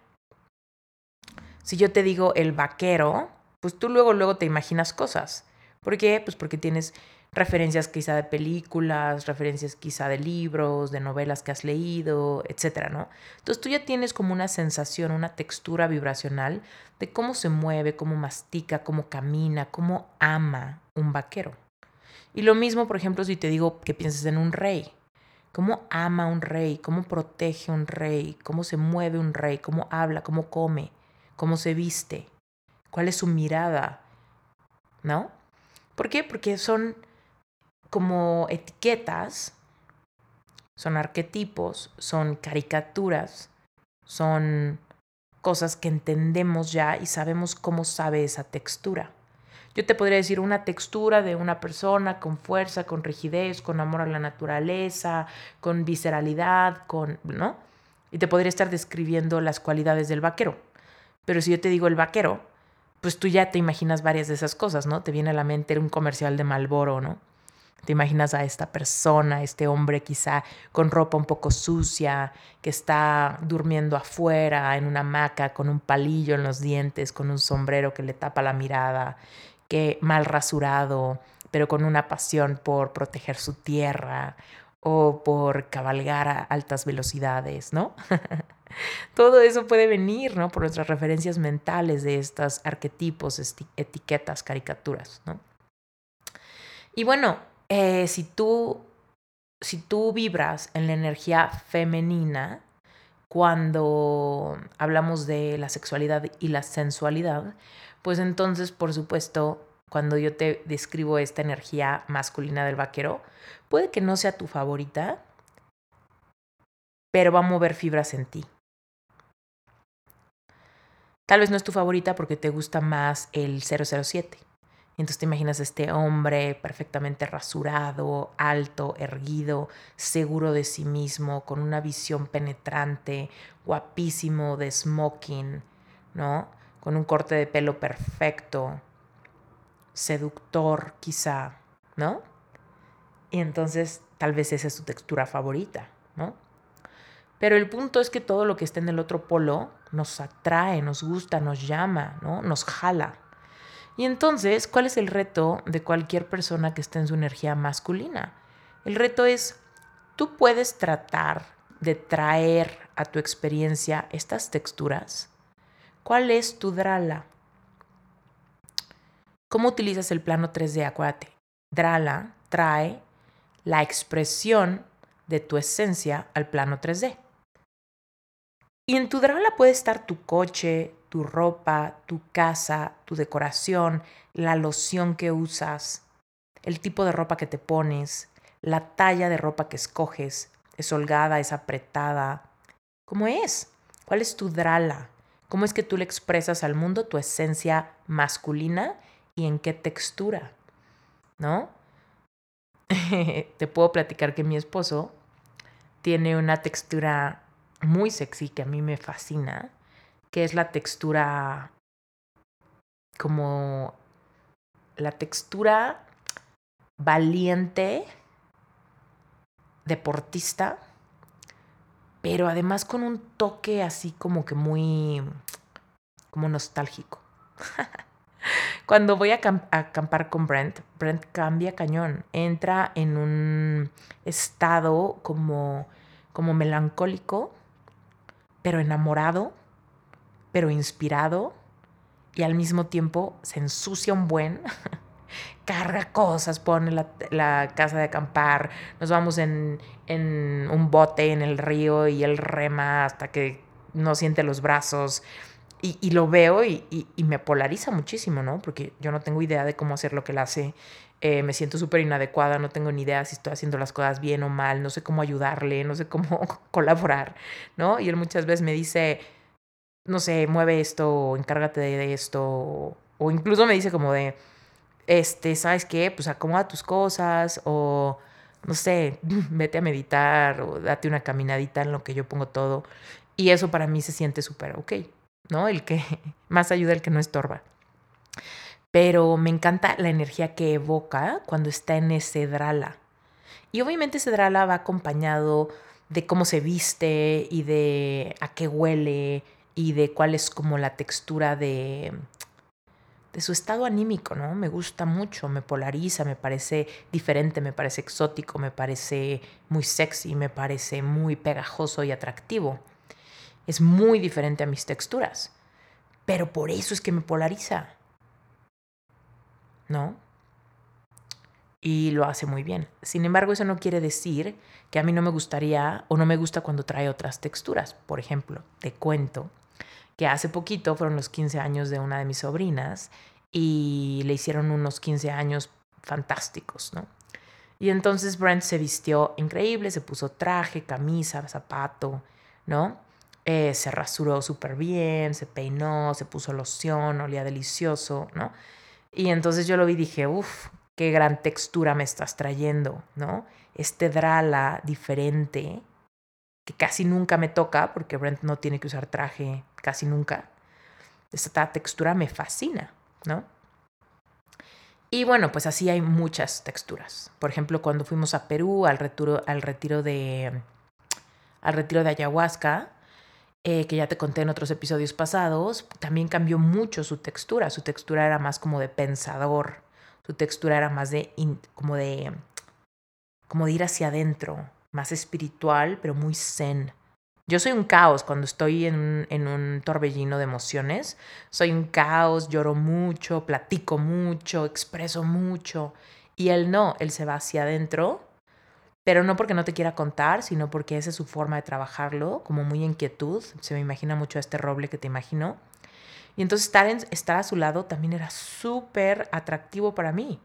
Si yo te digo el vaquero, pues tú luego, luego te imaginas cosas. ¿Por qué? Pues porque tienes referencias quizá de películas, referencias quizá de libros, de novelas que has leído, etcétera, ¿no? Entonces tú ya tienes como una sensación, una textura vibracional de cómo se mueve, cómo mastica, cómo camina, cómo ama un vaquero. Y lo mismo, por ejemplo, si te digo que pienses en un rey. ¿Cómo ama un rey? ¿Cómo protege un rey? ¿Cómo se mueve un rey? ¿Cómo habla? ¿Cómo come? cómo se viste, cuál es su mirada, ¿no? ¿Por qué? Porque son como etiquetas, son arquetipos, son caricaturas, son cosas que entendemos ya y sabemos cómo sabe esa textura. Yo te podría decir una textura de una persona con fuerza, con rigidez, con amor a la naturaleza, con visceralidad, con, ¿no? Y te podría estar describiendo las cualidades del vaquero. Pero si yo te digo el vaquero, pues tú ya te imaginas varias de esas cosas, ¿no? Te viene a la mente un comercial de Malboro, ¿no? Te imaginas a esta persona, este hombre quizá con ropa un poco sucia, que está durmiendo afuera en una hamaca con un palillo en los dientes, con un sombrero que le tapa la mirada, que mal rasurado, pero con una pasión por proteger su tierra o por cabalgar a altas velocidades, ¿no? [LAUGHS] Todo eso puede venir, ¿no? Por nuestras referencias mentales de estos arquetipos, etiquetas, caricaturas, ¿no? Y bueno, eh, si, tú, si tú vibras en la energía femenina, cuando hablamos de la sexualidad y la sensualidad, pues entonces, por supuesto, cuando yo te describo esta energía masculina del vaquero, puede que no sea tu favorita, pero va a mover fibras en ti. Tal vez no es tu favorita porque te gusta más el 007. Entonces te imaginas este hombre perfectamente rasurado, alto, erguido, seguro de sí mismo, con una visión penetrante, guapísimo de smoking, ¿no? Con un corte de pelo perfecto, seductor quizá, ¿no? Y entonces tal vez esa es su textura favorita, ¿no? Pero el punto es que todo lo que está en el otro polo nos atrae, nos gusta, nos llama, ¿no? Nos jala. Y entonces, ¿cuál es el reto de cualquier persona que esté en su energía masculina? El reto es, tú puedes tratar de traer a tu experiencia estas texturas. ¿Cuál es tu drala? ¿Cómo utilizas el plano 3D? Acuérdate, drala trae la expresión de tu esencia al plano 3D. Y en tu drala puede estar tu coche, tu ropa, tu casa, tu decoración, la loción que usas, el tipo de ropa que te pones, la talla de ropa que escoges, es holgada, es apretada. ¿Cómo es? ¿Cuál es tu drala? ¿Cómo es que tú le expresas al mundo tu esencia masculina y en qué textura? ¿No? [LAUGHS] Te puedo platicar que mi esposo tiene una textura muy sexy que a mí me fascina, que es la textura como la textura valiente, deportista, pero además con un toque así como que muy, como nostálgico. [LAUGHS] Cuando voy a, acampar con Brent, Brent cambia cañón, entra en un estado como, como melancólico, pero enamorado, pero inspirado, y al mismo tiempo se ensucia un buen, [LAUGHS] carga cosas, pone la, casa de acampar, nos vamos en, en, un bote en el río y él rema hasta que no siente los brazos. Y, lo veo y, me polariza muchísimo, ¿no? Porque yo no tengo idea de cómo hacer lo que él hace. Eh, me siento súper inadecuada, no tengo ni idea si estoy haciendo las cosas bien o mal, no sé cómo ayudarle, no sé cómo [LAUGHS] colaborar, ¿no? Y él muchas veces me dice, no sé, mueve esto, encárgate de esto, o incluso me dice como de, este, ¿sabes qué? Pues acomoda tus cosas o, no sé, [LAUGHS] vete a meditar o date una caminadita en lo que yo pongo todo. Y eso para mí se siente súper ok, ¿no? El que [LAUGHS] más ayuda el que no estorba. Pero me encanta la energía que evoca cuando está en ese drala. Y obviamente ese drala va acompañado de cómo se viste y de a qué huele y de cuál es como la textura de, de su estado anímico, ¿no? Me gusta mucho, me polariza, me parece diferente, me parece exótico, me parece muy sexy, me parece muy pegajoso y atractivo. Es muy diferente a mis texturas, pero por eso es que me polariza, ¿no? Y lo hace muy bien. Sin embargo, eso no quiere decir que a mí no me gustaría o no me gusta cuando trae otras texturas. Por ejemplo, te cuento que hace poquito fueron los 15 años de una de mis sobrinas y le hicieron unos 15 años fantásticos, ¿no? Y entonces Brent se vistió increíble, se puso traje, camisa, zapato, ¿no? Eh, se rasuró súper bien, se peinó, se puso loción, olía delicioso, ¿no? Y entonces yo lo vi y dije, uff, qué gran textura me estás trayendo, ¿no? Este drala diferente, que casi nunca me toca, porque Brent no tiene que usar traje casi nunca. Esta textura me fascina, ¿no? Y bueno, pues así hay muchas texturas. Por ejemplo, cuando fuimos a Perú al retiro, al retiro, de, al retiro de ayahuasca, eh, que ya te conté en otros episodios pasados, también cambió mucho su textura. Su textura era más como de pensador. Su textura era más de como de como de ir hacia adentro, más espiritual, pero muy zen. Yo soy un caos cuando estoy en en un, torbellino de emociones. Soy un caos, lloro mucho, platico mucho, expreso mucho. Y él no, él se va hacia adentro, pero no porque no te quiera contar, sino porque esa es su forma de trabajarlo, como muy inquietud. Se me imagina mucho este roble que te imagino. Y entonces estar, en, estar a su lado también era súper atractivo para mí.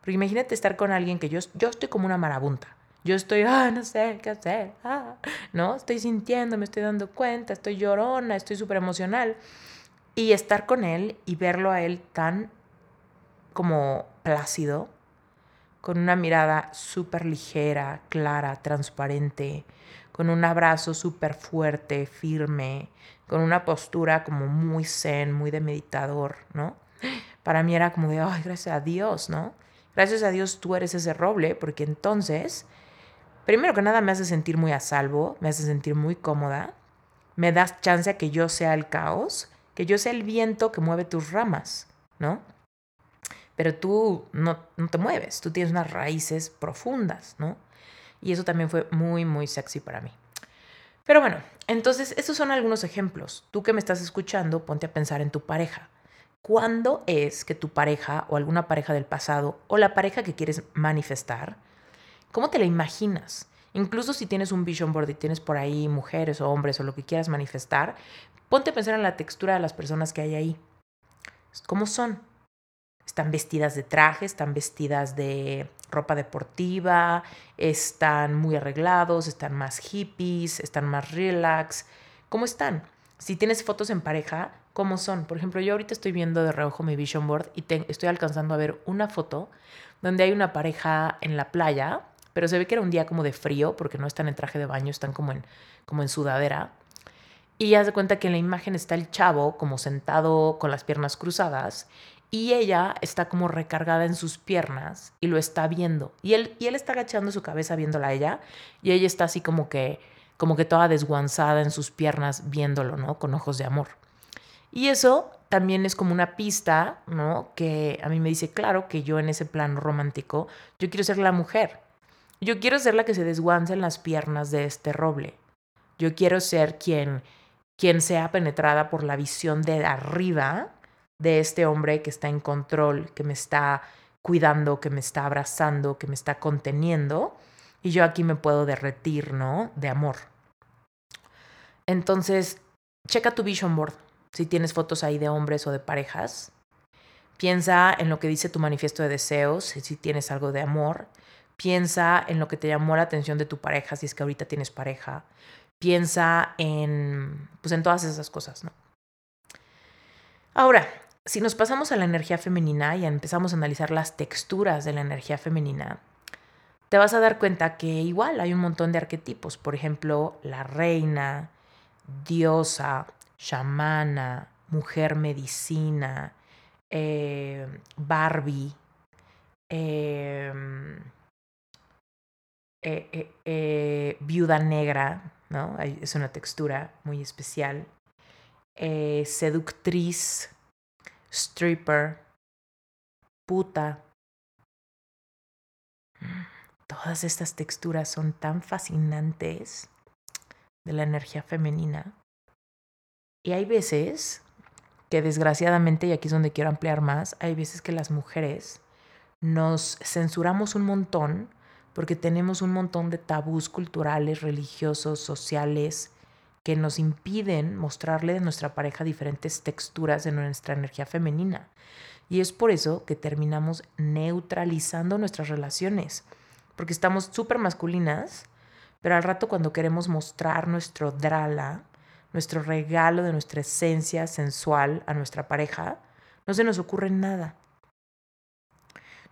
Porque imagínate estar con alguien que yo, yo estoy como una marabunta. Yo estoy, ah, no sé qué hacer, ah, ¿no? Estoy sintiendo, me estoy dando cuenta, estoy llorona, estoy súper emocional. Y estar con él y verlo a él tan como plácido, con una mirada súper ligera, clara, transparente, con un abrazo súper fuerte, firme, con una postura como muy zen, muy de meditador, ¿no? Para mí era como de, ay, gracias a Dios, ¿no? Gracias a Dios tú eres ese roble, porque entonces primero que nada me hace sentir muy a salvo, me hace sentir muy cómoda, me das chance a que yo sea el caos, que yo sea el viento que mueve tus ramas, ¿no? Pero tú no, te mueves, tú tienes unas raíces profundas, ¿no? Y eso también fue muy, muy sexy para mí. Pero bueno, entonces esos son algunos ejemplos. Tú que me estás escuchando, ponte a pensar en tu pareja. ¿Cuándo es que tu pareja o alguna pareja del pasado o la pareja que quieres manifestar ¿Cómo te la imaginas? Incluso si tienes un vision board y tienes por ahí mujeres o hombres o lo que quieras manifestar, ponte a pensar en la textura de las personas que hay ahí. ¿Cómo son? Están vestidas de traje, están vestidas de ropa deportiva, están muy arreglados, están más hippies, están más relax. ¿Cómo están? Si tienes fotos en pareja, ¿cómo son? Por ejemplo, yo ahorita estoy viendo de reojo mi vision board y estoy alcanzando a ver una foto donde hay una pareja en la playa, pero se ve que era un día como de frío porque no están en traje de baño, están como en, como en sudadera. Y ya se cuenta que en la imagen está el chavo como sentado con las piernas cruzadas y ella está como recargada en sus piernas y lo está viendo. Y él, y él está agachando su cabeza viéndola a ella y ella está así como que, como que toda desguanzada en sus piernas viéndolo, ¿no? Con ojos de amor. Y eso también es como una pista, ¿no? Que a mí me dice, claro, que yo en ese plan romántico, yo quiero ser la mujer. Yo quiero ser la que se desguanza en las piernas de este roble. Yo quiero ser quien quien sea penetrada por la visión de arriba de este hombre que está en control, que me está cuidando, que me está abrazando, que me está conteniendo, y yo aquí me puedo derretir, ¿no? De amor. Entonces, checa tu vision board, si tienes fotos ahí de hombres o de parejas. Piensa en lo que dice tu manifiesto de deseos, si tienes algo de amor. Piensa en lo que te llamó la atención de tu pareja, si es que ahorita tienes pareja piensa en, pues en todas esas cosas, ¿no? Ahora, si nos pasamos a la energía femenina y empezamos a analizar las texturas de la energía femenina, te vas a dar cuenta que igual hay un montón de arquetipos. Por ejemplo, la reina, diosa, chamana, mujer medicina, eh, Barbie, em, eh, eh, viuda negra, ¿no? Es una textura muy especial. Eh, seductriz, stripper, puta. Todas estas texturas son tan fascinantes de la energía femenina. Y hay veces que desgraciadamente, y aquí es donde quiero ampliar más, hay veces que las mujeres nos censuramos un montón porque tenemos un montón de tabús culturales, religiosos, sociales, que nos impiden mostrarle a nuestra pareja diferentes texturas de nuestra energía femenina. Y es por eso que terminamos neutralizando nuestras relaciones, porque estamos súper masculinas, pero al rato cuando queremos mostrar nuestro drala, nuestro regalo de nuestra esencia sensual a nuestra pareja, no se nos ocurre nada.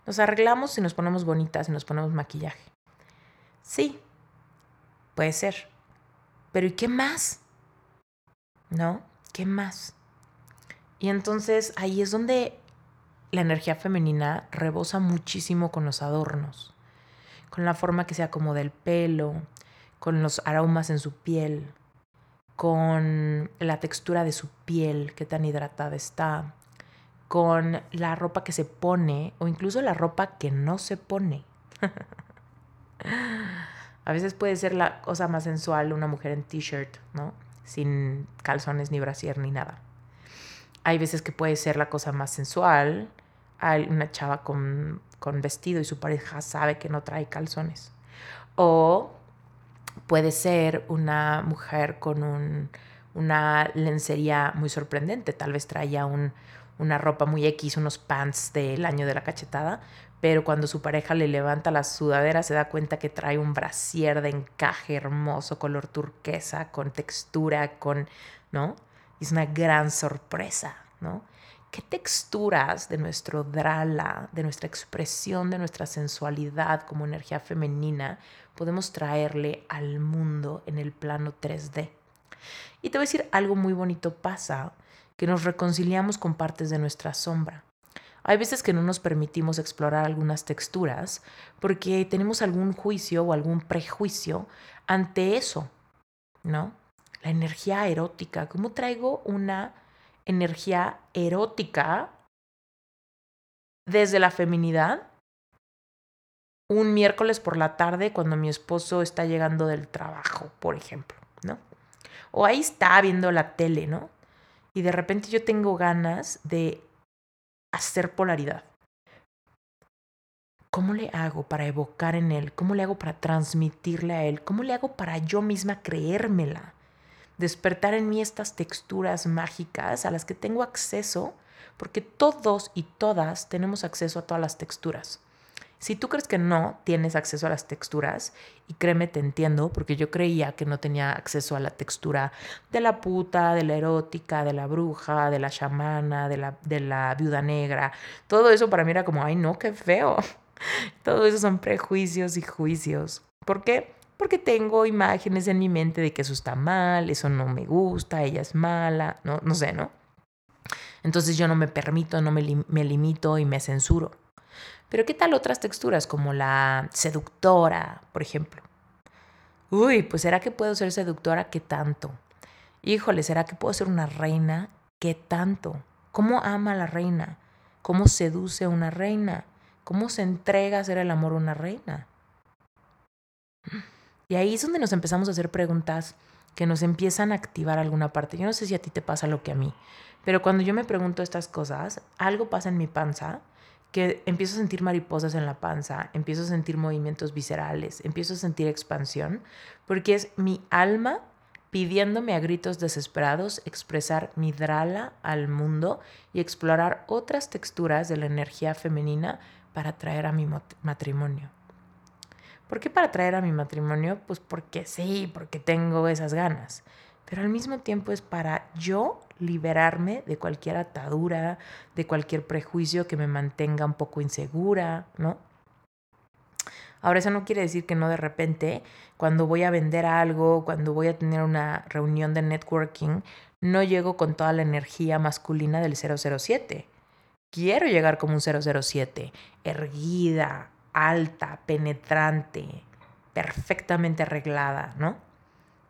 Nos arreglamos y nos ponemos bonitas y nos ponemos maquillaje. Sí, puede ser. Pero ¿y qué más? ¿No? ¿Qué más? Y entonces ahí es donde la energía femenina rebosa muchísimo con los adornos, con la forma que se acomoda el pelo, con los aromas en su piel, con la textura de su piel, qué tan hidratada está, con la ropa que se pone o incluso la ropa que no se pone. [LAUGHS] A veces puede ser la cosa más sensual una mujer en t-shirt, ¿no? Sin calzones ni brasier ni nada. Hay veces que puede ser la cosa más sensual una chava con, con vestido y su pareja sabe que no trae calzones. O puede ser una mujer con un, una lencería muy sorprendente. Tal vez traía un, una ropa muy X, unos pants del año de la cachetada, pero cuando su pareja le levanta la sudadera se da cuenta que trae un brasier de encaje hermoso, color turquesa, con textura, con, ¿no? es una gran sorpresa, ¿no? ¿Qué texturas de nuestro drala, de nuestra expresión, de nuestra sensualidad como energía femenina podemos traerle al mundo en el plano 3D? Y te voy a decir algo muy bonito pasa que nos reconciliamos con partes de nuestra sombra. Hay veces que no nos permitimos explorar algunas texturas porque tenemos algún juicio o algún prejuicio ante eso, ¿no? La energía erótica. ¿Cómo traigo una energía erótica desde la feminidad? Un miércoles por la tarde cuando mi esposo está llegando del trabajo, por ejemplo, ¿no? O ahí está viendo la tele, ¿no? Y de repente yo tengo ganas de hacer polaridad. ¿cómo le hago para evocar en él? ¿Cómo le hago para transmitirle a él? ¿Cómo le hago para yo misma creérmela? Despertar en mí estas texturas mágicas a las que tengo acceso, porque todos y todas tenemos acceso a todas las texturas. Si tú crees que no tienes acceso a las texturas, y créeme, te entiendo, porque yo creía que no tenía acceso a la textura de la puta, de la erótica, de la bruja, de la chamana, de la, de la viuda negra, todo eso para mí era como, ay no, qué feo. [LAUGHS] Todo eso son prejuicios y juicios. ¿Por qué? Porque tengo imágenes en mi mente de que eso está mal, eso no me gusta, ella es mala, no, no sé, ¿no? Entonces yo no me permito, no me, me limito y me censuro. Pero ¿qué tal otras texturas como la seductora, por ejemplo? Uy, pues ¿será que puedo ser seductora? ¿Qué tanto? Híjole, ¿será que puedo ser una reina? ¿Qué tanto? ¿Cómo ama a la reina? ¿Cómo seduce a una reina? ¿Cómo se entrega a hacer el amor a una reina? Y ahí es donde nos empezamos a hacer preguntas que nos empiezan a activar alguna parte. Yo no sé si a ti te pasa lo que a mí, pero cuando yo me pregunto estas cosas, algo pasa en mi panza que empiezo a sentir mariposas en la panza, empiezo a sentir movimientos viscerales, empiezo a sentir expansión, porque es mi alma pidiéndome a gritos desesperados expresar mi drala al mundo y explorar otras texturas de la energía femenina para traer a mi matrimonio. ¿Por qué para traer a mi matrimonio? Pues porque sí, porque tengo esas ganas. Pero al mismo tiempo es para yo liberarme de cualquier atadura, de cualquier prejuicio que me mantenga un poco insegura, ¿no? Ahora eso no quiere decir que no de repente, cuando voy a vender algo, cuando voy a tener una reunión de networking, no llego con toda la energía masculina del 007. Quiero llegar como un 007, erguida, alta, penetrante, perfectamente arreglada, ¿no?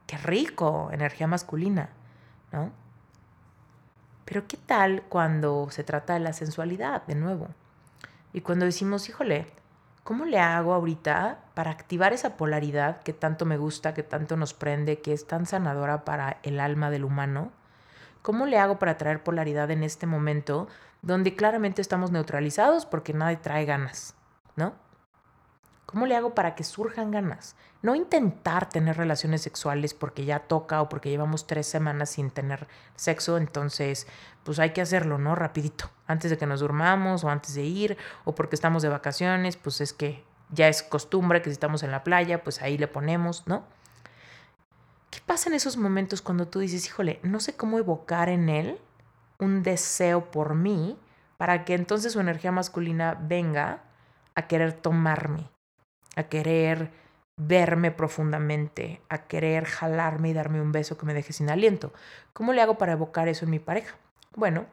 Qué rico, energía masculina, ¿no? Pero ¿qué tal cuando se trata de la sensualidad, de nuevo? Y cuando decimos, híjole, ¿cómo le hago ahorita para activar esa polaridad que tanto me gusta, que tanto nos prende, que es tan sanadora para el alma del humano? ¿Cómo le hago para traer polaridad en este momento donde claramente estamos neutralizados porque nadie trae ganas. ¿Cómo le hago para que surjan ganas? No intentar tener relaciones sexuales porque ya toca o porque llevamos tres semanas sin tener sexo, entonces pues hay que hacerlo, ¿no? Rapidito, antes de que nos durmamos o antes de ir o porque estamos de vacaciones, pues es que ya es costumbre que si estamos en la playa, pues ahí le ponemos, ¿no? ¿Qué pasa en esos momentos cuando tú dices, híjole, no sé cómo evocar en él un deseo por mí para que entonces su energía masculina venga a querer tomarme? A querer verme profundamente, a querer jalarme y darme un beso que me deje sin aliento. ¿Cómo le hago para evocar eso en mi pareja? Bueno,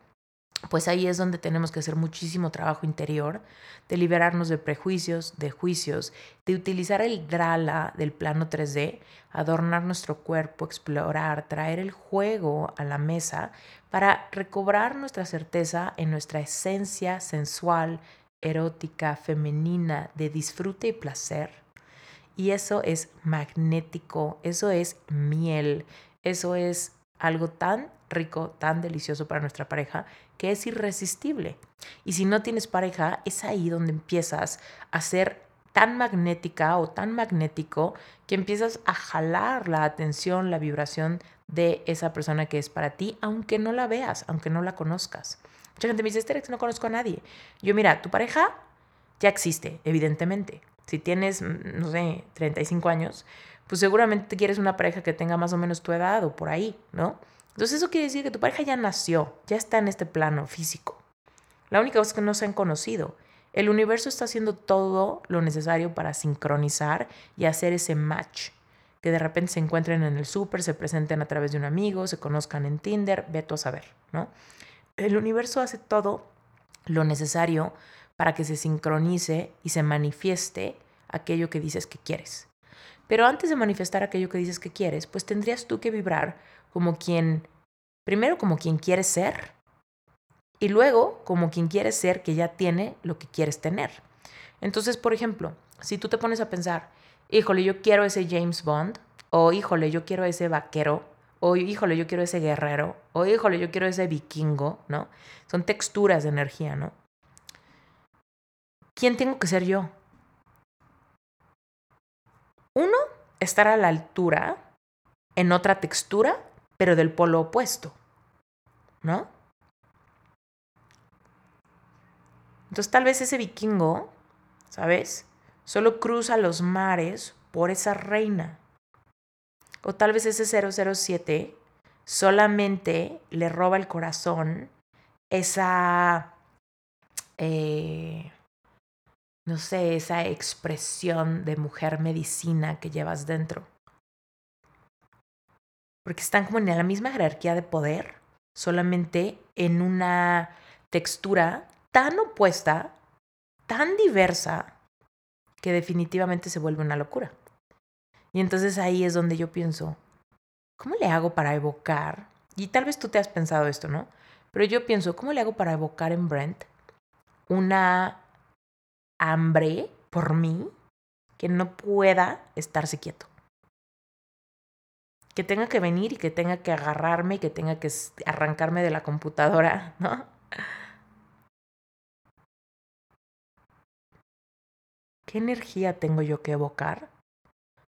pues ahí es donde tenemos que hacer muchísimo trabajo interior, de liberarnos de prejuicios, de juicios, de utilizar el drala del plano 3D, adornar nuestro cuerpo, explorar, traer el juego a la mesa para recobrar nuestra certeza en nuestra esencia sensual, erótica, femenina, de disfrute y placer. Y eso es magnético, eso es miel, eso es algo tan rico, tan delicioso para nuestra pareja, que es irresistible. Y si no tienes pareja, es ahí donde empiezas a ser tan magnética o tan magnético que empiezas a jalar la atención, la vibración de esa persona que es para ti, aunque no la veas, aunque no la conozcas. Mucha gente me dice, Esterex, no conozco a nadie. Yo, mira, tu pareja ya existe, evidentemente. Si tienes, mm, no sé, 35 años, pues seguramente quieres una pareja que tenga más o menos tu edad o por ahí, ¿no? Entonces eso quiere decir que tu pareja ya nació, ya está en este plano físico. La única cosa es que no se han conocido. El universo está haciendo todo lo necesario para sincronizar y hacer ese match. Que de repente se encuentren en el súper, se presenten a través de un amigo, se conozcan en Tinder, veto a saber, ¿no? El universo hace todo lo necesario para que se sincronice y se manifieste aquello que dices que quieres. Pero antes de manifestar aquello que dices que quieres, pues tendrías tú que vibrar como quien, primero como quien quieres ser y luego como quien quieres ser que ya tiene lo que quieres tener. Entonces, por ejemplo, si tú te pones a pensar, híjole, yo quiero ese James Bond, o híjole, yo quiero ese vaquero, o híjole, yo quiero ese guerrero, o híjole, yo quiero ese vikingo, ¿no? Son texturas de energía, ¿no? ¿Quién tengo que ser yo? Uno, estar a la altura en otra textura, pero del polo opuesto. ¿No? Entonces tal vez ese vikingo, ¿sabes? Solo cruza los mares por esa reina. O tal vez ese 007 solamente le roba el corazón esa, eh, no sé, esa expresión de mujer medicina que llevas dentro. Porque están como en la misma jerarquía de poder, solamente en una textura tan opuesta, tan diversa, que definitivamente se vuelve una locura. Y entonces ahí es donde yo pienso, ¿cómo le hago para evocar? Y tal vez tú te has pensado esto, ¿no? Pero yo pienso, ¿cómo le hago para evocar en Brent una hambre por mí que no pueda estarse quieto? Que tenga que venir y que tenga que agarrarme y que tenga que arrancarme de la computadora, [LAUGHS] ¿no? ¿Qué energía tengo yo que evocar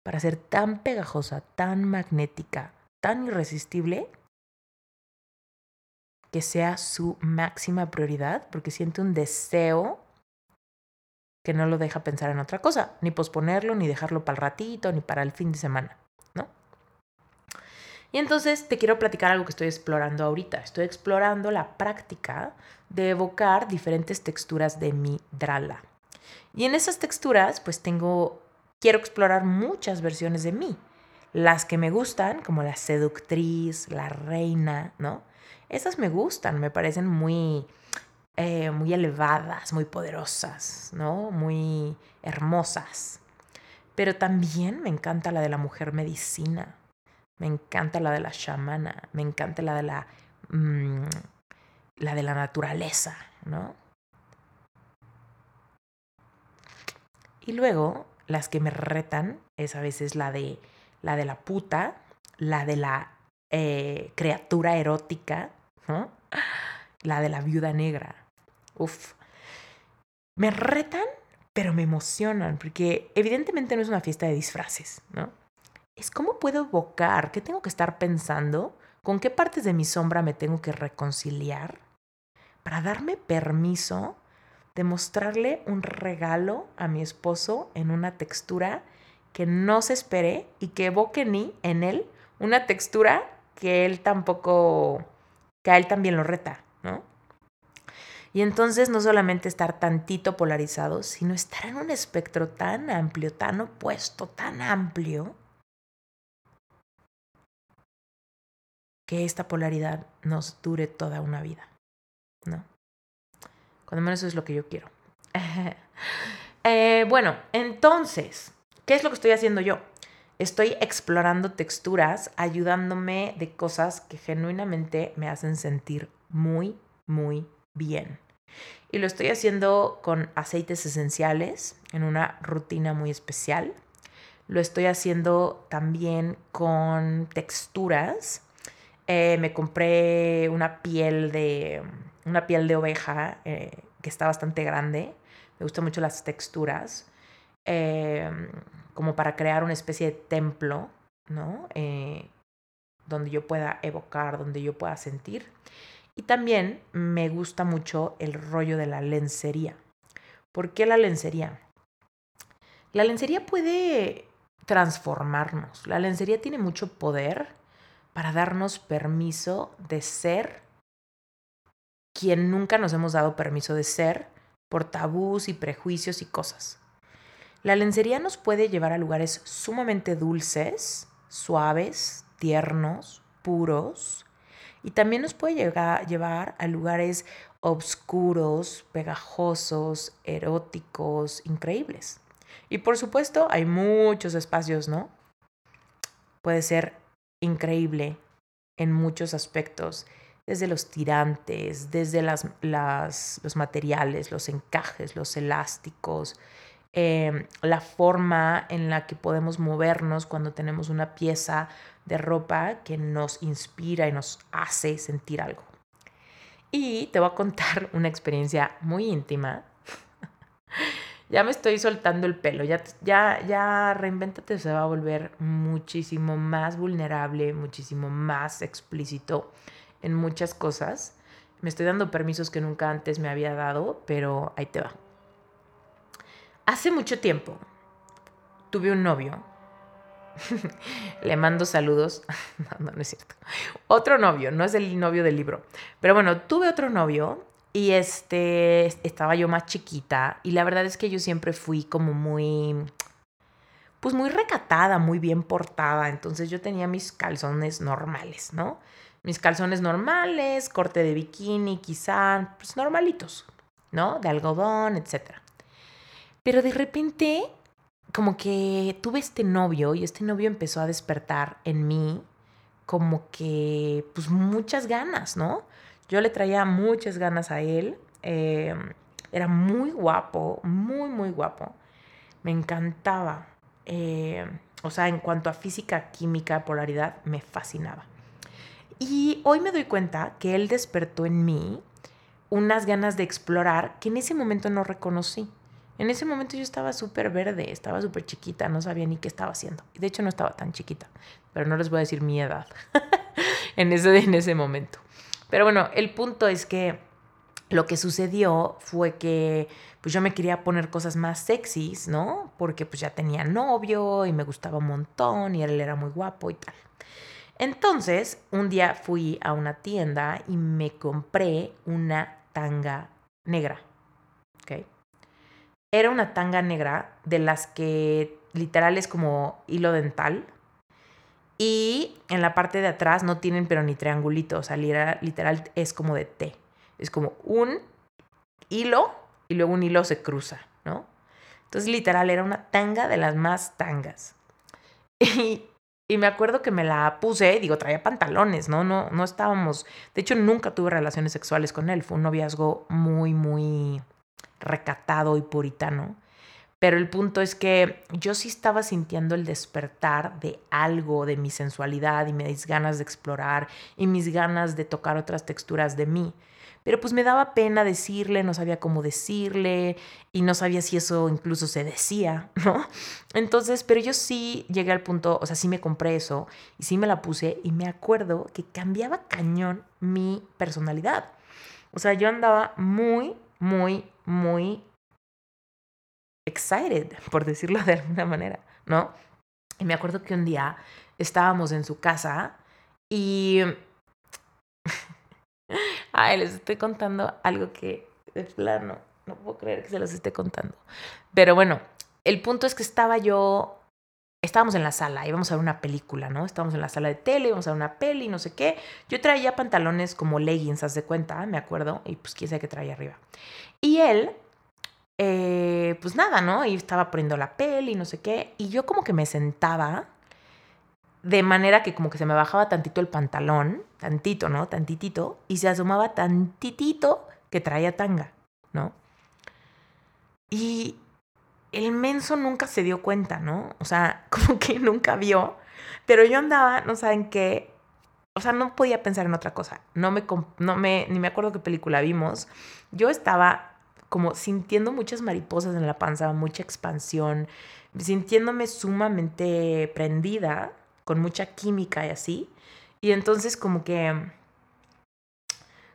para ser tan pegajosa, tan magnética, tan irresistible que sea su máxima prioridad, porque siente un deseo que no lo deja pensar en otra cosa, ni posponerlo, ni dejarlo para el ratito, ni para el fin de semana, ¿no? Y entonces te quiero platicar algo que estoy explorando ahorita. Estoy explorando la práctica de evocar diferentes texturas de mi drala. Y en esas texturas, pues tengo, quiero explorar muchas versiones de mí. Las que me gustan, como la seductriz, la reina, ¿no? Esas me gustan, me parecen muy, eh, muy elevadas, muy poderosas, ¿no? Muy hermosas. Pero también me encanta la de la mujer medicina, me encanta la de la chamana, me encanta la de la, mm, la de la naturaleza, ¿no? Y luego, las que me retan es a veces la de la de la puta, la de la eh, criatura erótica, la de la viuda negra. Uf. Me retan, pero me emocionan, porque evidentemente no es una fiesta de disfraces, ¿no? Es cómo puedo evocar, qué tengo que estar pensando, con qué partes de mi sombra me tengo que reconciliar para darme permiso de mostrarle un regalo a mi esposo en una textura que no se espere y que evoque ni en él una textura que él tampoco que a él también lo reta, ¿no? Y entonces no solamente estar tantito polarizado, sino estar en un espectro tan amplio, tan opuesto, tan amplio, que esta polaridad nos dure toda una vida, ¿no? Cuando menos eso es lo que yo quiero. [LAUGHS] Eh, bueno, entonces, ¿qué es lo que estoy haciendo yo? estoy explorando texturas, ayudándome de cosas que genuinamente me hacen sentir muy, muy bien. Y lo estoy haciendo con aceites esenciales en una rutina muy especial. Lo estoy haciendo también con texturas. Eh, me compré una piel de, una piel de oveja eh, que está bastante grande. Me gustan mucho las texturas. Eh, como para crear una especie de templo, ¿no? Eh, donde yo pueda evocar, donde yo pueda sentir. Y también me gusta mucho el rollo de la lencería. ¿Por qué la lencería? La lencería puede transformarnos. La lencería tiene mucho poder para darnos permiso de ser quien nunca nos hemos dado permiso de ser por tabús y prejuicios y cosas. La lencería nos puede llevar a lugares sumamente dulces, suaves, tiernos, puros, y también nos puede llevar a lugares oscuros, pegajosos, eróticos, increíbles. Y por supuesto, hay muchos espacios, ¿no? Puede ser increíble en muchos aspectos, desde los tirantes, desde las, los materiales, los encajes, los elásticos, Em, la forma en la que podemos movernos cuando tenemos una pieza de ropa que nos inspira y nos hace sentir algo. Y te voy a contar [LAUGHS] una experiencia muy íntima. [LAUGHS] ya me estoy soltando el pelo, ya, ya, ya reinvéntate se va a volver muchísimo más vulnerable, muchísimo más explícito en muchas cosas. Me estoy dando permisos que nunca antes me había dado, pero ahí te va. Hace mucho tiempo tuve un novio. [LAUGHS] Le mando saludos. [LAUGHS] no, no, no es cierto. Otro novio, no es el novio del libro. Pero bueno, tuve otro novio y este estaba yo más chiquita y la verdad es que yo siempre fui como muy pues muy recatada, muy bien portada, entonces yo tenía mis calzones normales, ¿no? Mis calzones normales, corte de bikini, quizá, pues normalitos, ¿no? De algodón, etc. Pero de repente, como que tuve este novio y este novio empezó a despertar en mí como que, pues muchas ganas, ¿no? Yo le traía muchas ganas a él. Eh, era muy guapo, muy, muy guapo. Me encantaba. Eh, o sea, en cuanto a física, química, polaridad, me fascinaba. Y hoy me doy cuenta que él despertó en mí unas ganas de explorar que en ese momento no reconocí. En ese momento yo estaba súper verde, estaba súper chiquita, no sabía ni qué estaba haciendo. De hecho no estaba tan chiquita, pero no les voy a decir mi edad [LAUGHS] en, ese, en ese momento. Pero bueno, el punto es que lo que sucedió fue que pues yo me quería poner cosas más sexys, ¿no? Porque pues ya tenía novio y me gustaba un montón y él era muy guapo y tal. Entonces, un día fui a una tienda y me compré una tanga negra. ¿Ok? Era una tanga negra de las que literal es como hilo dental. Y en la parte de atrás no tienen pero ni triangulito. O sea, literal es como de T. Es como un hilo y luego un hilo se cruza, ¿no? Entonces, literal, era una tanga de las más tangas. [LAUGHS] Y y me acuerdo que me la puse, digo, traía pantalones, ¿no? No, no estábamos. De hecho, nunca tuve relaciones sexuales con él. Fue un noviazgo muy, muy recatado y puritano. Pero el punto es que yo sí estaba sintiendo el despertar de algo de mi sensualidad y mis ganas de explorar y mis ganas de tocar otras texturas de mí. Pero pues me daba pena decirle, no sabía cómo decirle y no sabía si eso incluso se decía, [LAUGHS] ¿no? Entonces, pero yo sí llegué al punto, o sea, sí me compré eso y sí me la puse y me acuerdo que cambiaba cañón mi personalidad. O sea, yo andaba muy, muy, muy excited, por decirlo de alguna manera, ¿no? Y me acuerdo que un día estábamos en su casa y Ay, les estoy contando algo que de plano, no puedo creer que se los esté contando. Pero bueno, el punto es que estaba yo, estábamos en la sala, íbamos a ver una película, ¿no? Estábamos en la sala de tele, íbamos a ver una peli, no sé qué. Yo traía pantalones como leggings, haz de cuenta, me acuerdo, y pues quién sabe qué traía arriba. Y él, eh, pues nada, ¿no? Y estaba poniendo la peli, no sé qué, y yo como que me sentaba de manera que como que se me bajaba tantito el pantalón, tantito, ¿no? Tantitito, y se asomaba tantitito que traía tanga, ¿no? Y el menso nunca se dio cuenta, ¿no? O sea, [LAUGHS] como que nunca vio, pero yo andaba, no saben qué, o sea, no podía pensar en otra cosa, no me, no me, ni me acuerdo qué película vimos, yo estaba como sintiendo muchas mariposas en la panza, mucha expansión, sintiéndome sumamente prendida con mucha química y así. Y entonces como que,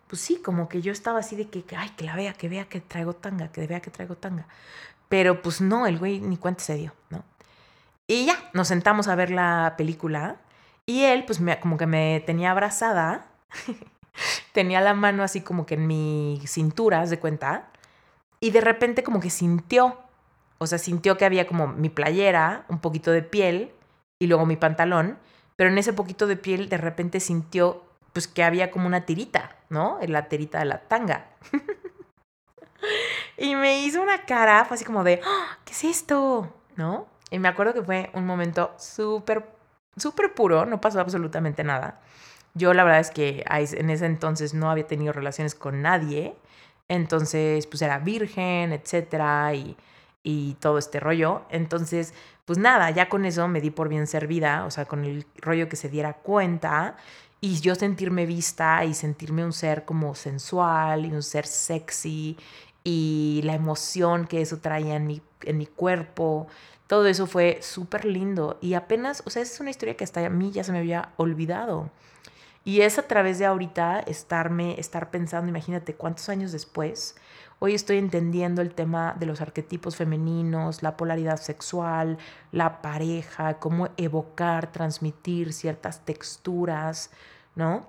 pues sí, como que yo estaba así de que, ay, que la vea, que vea que traigo tanga, que vea que traigo tanga. Pero pues no, el güey ni cuenta se dio, ¿no? Y ya, nos sentamos a ver la película y él pues me, como que me tenía abrazada, [LAUGHS] tenía la mano así como que en mi cintura, de cuenta, y de repente como que sintió, o sea, sintió que había como mi playera, un poquito de piel y luego mi pantalón, pero en ese poquito de piel de repente sintió pues que había como una tirita, ¿no? La tirita de la tanga. [LAUGHS] y me hizo una cara, fue así como de, ¡Ah! ¿qué es esto? ¿No? Y me acuerdo que fue un momento súper, súper puro, no pasó absolutamente nada. Yo la verdad es que en ese entonces no había tenido relaciones con nadie, entonces pues era virgen, etcétera, y, y todo este rollo. Entonces pues nada, ya con eso me di por bien servida, o sea, con el rollo que se diera cuenta y yo sentirme vista y sentirme un ser como sensual y un ser sexy y la emoción que eso traía en mi, en mi cuerpo. Todo eso fue súper lindo y apenas, o sea, es una historia que hasta a mí ya se me había olvidado. Y es a través de ahorita estarme, estar pensando, imagínate cuántos años después, hoy estoy entendiendo el tema de los arquetipos femeninos, la polaridad sexual, la pareja, cómo evocar, transmitir ciertas texturas, ¿no?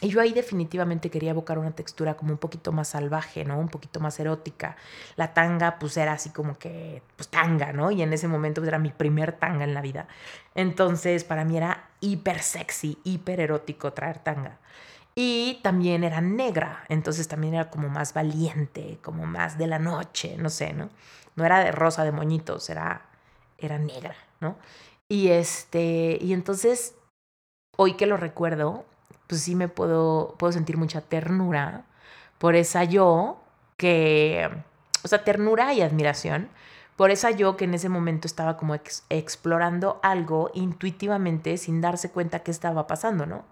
Y yo ahí definitivamente quería evocar una textura como un poquito más salvaje, ¿no? Un poquito más erótica. La tanga, pues era así como que, pues tanga, ¿no? Y en ese momento pues, era mi primer tanga en la vida. Entonces, para mí era hiper sexy, hiper erótico traer tanga. Y también era negra, entonces también era como más valiente, como más de la noche, no sé, ¿no? No era de rosa de moñitos, era, era negra, ¿no? Y este, y entonces, hoy que lo recuerdo, pues sí me puedo, puedo sentir mucha ternura por esa yo que, o sea, ternura y admiración por esa yo que en ese momento estaba como explorando algo intuitivamente sin darse cuenta qué estaba pasando, ¿no?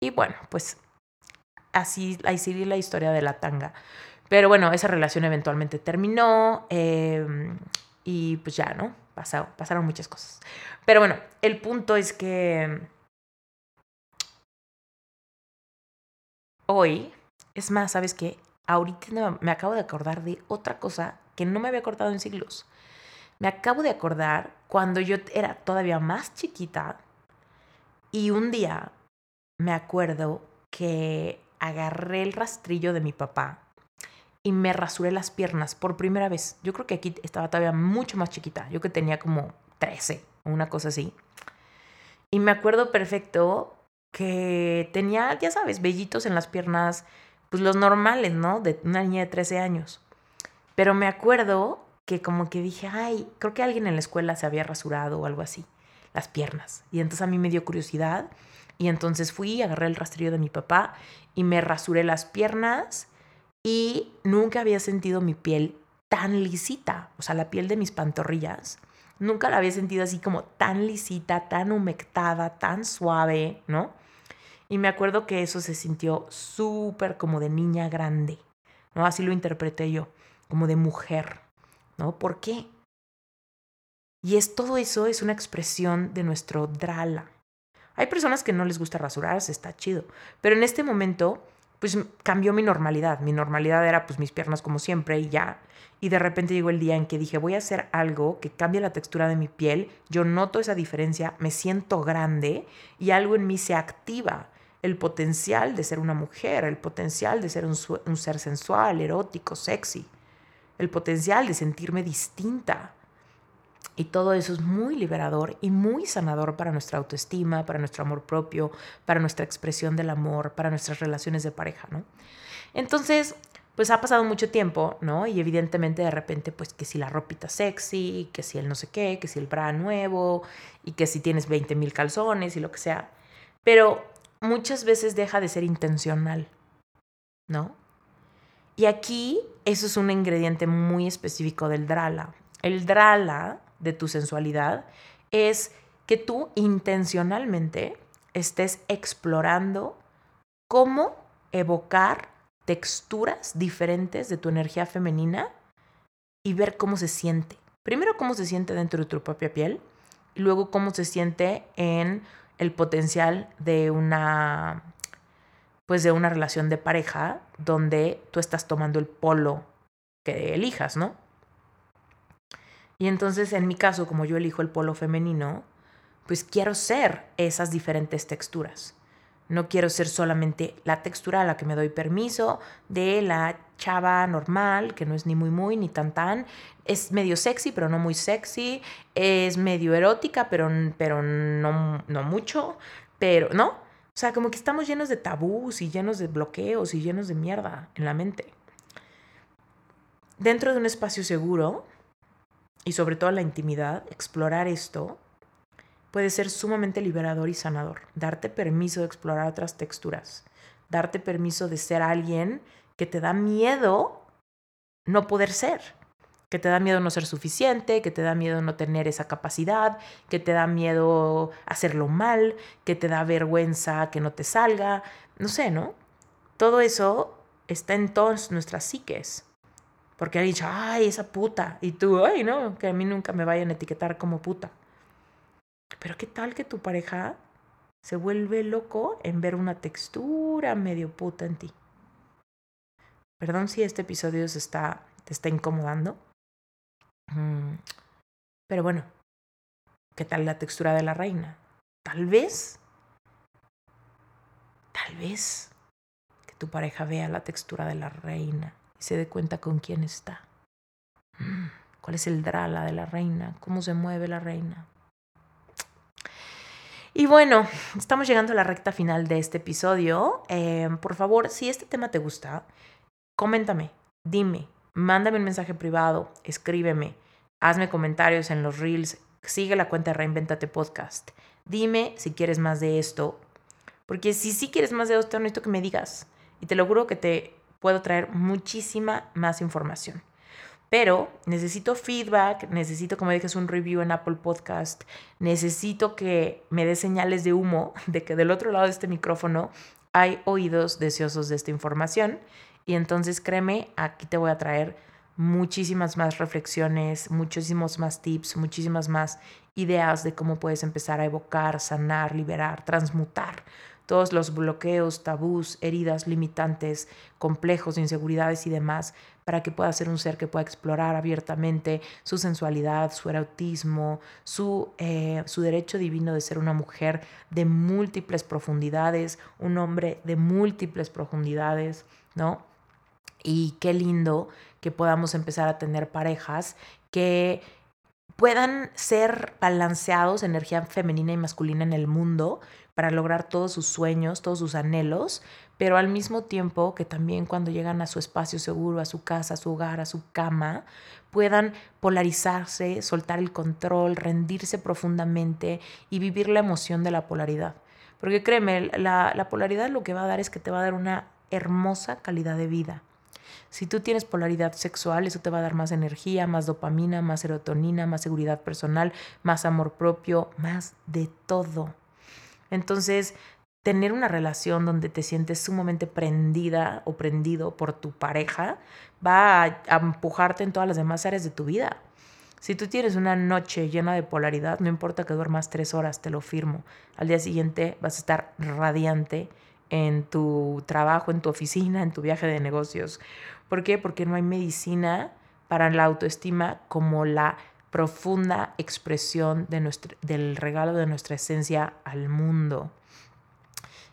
Y bueno, pues así, la historia de la tanga. Pero bueno, esa relación eventualmente terminó em, y pues ya, ¿no? pasaron muchas cosas. Pero bueno, el punto es que hoy, es más, ¿sabes qué? Ahorita me acabo de acordar de otra cosa que no me había acordado en siglos. Me acabo de acordar cuando yo era todavía más chiquita y un día me acuerdo que agarré el rastrillo de mi papá y me rasuré las piernas por primera vez. Yo creo que aquí estaba todavía mucho más chiquita. Yo que tenía como 13 o una cosa así. Y me acuerdo perfecto que tenía, ya sabes, vellitos en las piernas, pues los normales, ¿no? De una niña de 13 años. Pero me acuerdo que como que dije, ay, creo que alguien en la escuela se había rasurado o algo así, las piernas. Y entonces a mí me dio curiosidad y entonces fui, agarré el rastrillo de mi papá y me rasuré las piernas y nunca había sentido mi piel tan lisita, o sea, la piel de mis pantorrillas. Nunca la había sentido así como tan lisita, tan humectada, tan suave, ¿no? Y me acuerdo que eso se sintió súper como de niña grande, ¿no? Así lo interpreté yo, como de mujer, ¿no? ¿Por qué? Y es todo eso es una expresión de nuestro drala. Hay personas que no les gusta rasurarse, está chido, pero en este momento pues cambió mi normalidad. Mi normalidad era pues mis piernas como siempre y ya. Y de repente llegó el día en que dije, voy a hacer algo que cambie la textura de mi piel. Yo noto esa diferencia, me siento grande y algo en mí se activa el potencial de ser una mujer, el potencial de ser un, ser sensual, erótico, sexy, el potencial de sentirme distinta. Y todo eso es muy liberador y muy sanador para nuestra autoestima, para nuestro amor propio, para nuestra expresión del amor, para nuestras relaciones de pareja, ¿no? Entonces, pues ha pasado mucho tiempo, ¿no? Y evidentemente de repente, pues que si la ropita sexy, que si el no sé qué, que si el bra nuevo, y que si tienes 20 mil calzones y lo que sea. Pero muchas veces deja de ser intencional, ¿no? Y aquí eso es un ingrediente muy específico del drala. El drala de tu sensualidad es que tú intencionalmente estés explorando cómo evocar texturas diferentes de tu energía femenina y ver cómo se siente. Primero cómo se siente dentro de tu propia piel y luego cómo se siente en el potencial de una pues de una relación de pareja donde tú estás tomando el polo que elijas, ¿no? Y entonces en mi caso, como yo elijo el polo femenino, pues quiero ser esas diferentes texturas. No quiero ser solamente la textura a la que me doy permiso de la chava normal, que no es ni muy muy ni tan tan. Es medio sexy, pero no muy sexy. Es medio erótica, pero, pero no, no mucho. Pero, ¿no? O sea, como que estamos llenos de tabús y llenos de bloqueos y llenos de mierda en la mente. Dentro de un espacio seguro y sobre todo la intimidad, explorar esto puede ser sumamente liberador y sanador. Darte permiso de explorar otras texturas. Darte permiso de ser alguien que te da miedo no poder ser. Que te da miedo no ser suficiente, que te da miedo no tener esa capacidad, que te da miedo hacerlo mal, que te da vergüenza que no te salga. No sé, ¿no? Todo eso está en todas nuestras psiques. Porque ha dicho, ay, esa puta. Y tú, ay, no, que a mí nunca me vayan a etiquetar como puta. Pero qué tal que tu pareja se vuelve loco en ver una textura medio puta en ti. Perdón si este episodio se está, te está incomodando. Mm, pero bueno, ¿qué tal la textura de la reina? Tal vez, tal vez que tu pareja vea la textura de la reina se dé cuenta con quién está. Mm, ¿Cuál es el drala de la reina? ¿Cómo se mueve la reina? Y bueno, estamos llegando a la recta final de este episodio. Eh, por favor, si este tema te gusta, coméntame, dime, mándame un mensaje privado, escríbeme, hazme comentarios en los reels, sigue la cuenta de Reinventate Podcast. Dime si quieres más de esto, porque si sí quieres más de esto, necesito que me digas. Y te lo juro que te puedo traer muchísima más información pero necesito feedback, necesito que me dejes un review en Apple Podcast, necesito que me des señales de humo de que del otro lado de este micrófono hay oídos deseosos de esta información. Y entonces créeme, aquí te voy a traer muchísimas más reflexiones, muchísimos más tips, muchísimas más ideas de cómo puedes empezar a evocar, sanar, liberar, transmutar todos los bloqueos, tabús, heridas limitantes, complejos, inseguridades y demás, para que pueda ser un ser que pueda explorar abiertamente su sensualidad, su erotismo, su, eh, su derecho divino de ser una mujer de múltiples profundidades, un hombre de múltiples profundidades, ¿no? Y qué lindo que podamos empezar a tener parejas que puedan ser balanceados, energía femenina y masculina en el mundo, para lograr todos sus sueños, todos sus anhelos, pero al mismo tiempo que también cuando llegan a su espacio seguro, a su casa, a su hogar, a su cama, puedan polarizarse, soltar el control, rendirse profundamente y vivir la emoción de la polaridad. Porque créeme, la, la polaridad lo que va a dar es que te va a dar una hermosa calidad de vida. Si tú tienes polaridad sexual, eso te va a dar más energía, más dopamina, más serotonina, más seguridad personal, más amor propio, más de todo. Entonces, tener una relación donde te sientes sumamente prendida o prendido por tu pareja va a, empujarte en todas las demás áreas de tu vida. Si tú tienes una noche llena de polaridad, no importa que duermas tres horas, te lo firmo. Al día siguiente vas a estar radiante en tu trabajo, en tu oficina, en tu viaje de negocios. ¿Por qué? Porque no hay medicina para la autoestima como la profunda expresión de nuestro, del regalo de nuestra esencia al mundo.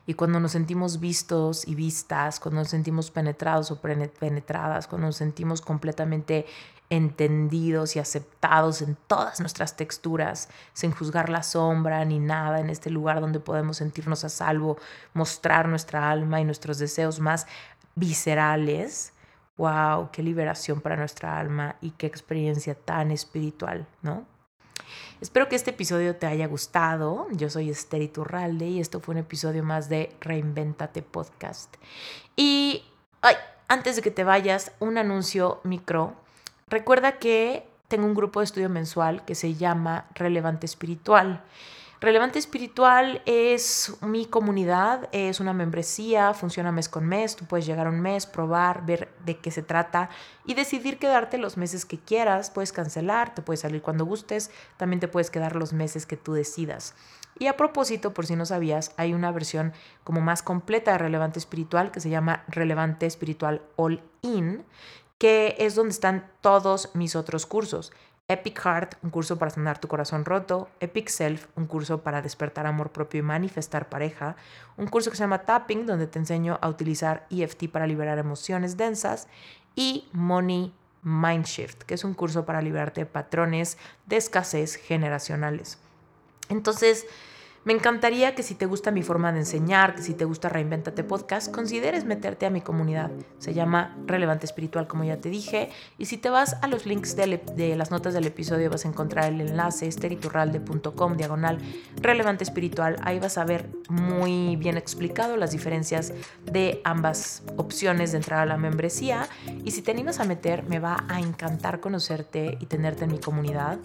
Y cuando nos sentimos vistos y vistas, cuando nos sentimos penetrados o penetradas, cuando nos sentimos completamente entendidos y aceptados en todas nuestras texturas, sin juzgar la sombra ni nada, en este lugar donde podemos sentirnos a salvo, mostrar nuestra alma y nuestros deseos más viscerales, wow, qué liberación para nuestra alma y qué experiencia tan espiritual, ¿no? Espero que este episodio te haya gustado. Yo soy Esther Iturralde y esto fue un episodio más de Reinventate Podcast. Y ay, antes de que te vayas, un anuncio micro. Recuerda que tengo un grupo de estudio mensual que se llama Relevante Espiritual. Relevante Espiritual es mi comunidad, es una membresía, funciona mes con mes, tú puedes llegar un mes, probar, ver de qué se trata y decidir quedarte los meses que quieras, puedes cancelar, te puedes salir cuando gustes, también te puedes quedar los meses que tú decidas. Y a propósito, por si no sabías, hay una versión como más completa de Relevante Espiritual que se llama Relevante Espiritual All In, que es donde están todos mis otros cursos. Epic Heart, un curso para sanar tu corazón roto, Epic Self, un curso para despertar amor propio y manifestar pareja, un curso que se llama Tapping, donde te enseño a utilizar EFT para liberar emociones densas, y Money Mindshift, que es un curso para liberarte de patrones de escasez generacionales. Entonces, me encantaría que si te gusta mi forma de enseñar, que si te gusta Reinventate Podcast, consideres meterte a mi comunidad. Se llama Relevante Espiritual, como ya te dije. Y si te vas a los links de, las notas del episodio, vas a encontrar el enlace esteriturralde.com, diagonal Relevante Espiritual. Ahí vas a ver muy bien explicado las diferencias de ambas opciones de entrar a la membresía. Y si te animas a meter, me va a encantar conocerte y tenerte en mi comunidad.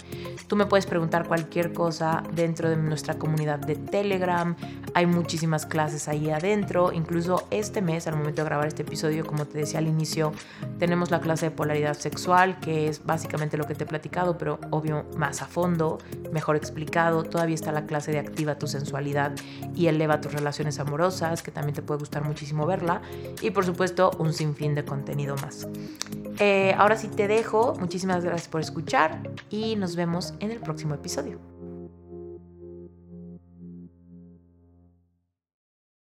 Tú me puedes preguntar cualquier cosa dentro de nuestra comunidad de Telegram. Hay muchísimas clases ahí adentro. Incluso este mes, al momento de grabar este episodio, como te decía al inicio, tenemos la clase de polaridad sexual, que es básicamente lo que te he platicado, pero obvio más a fondo, mejor explicado. Todavía está la clase de activa tu sensualidad y eleva tus relaciones amorosas, que también te puede gustar muchísimo verla. Y por supuesto, un sinfín de contenido más. Eh, ahora sí te dejo. Muchísimas gracias por escuchar y nos vemos en el próximo episodio.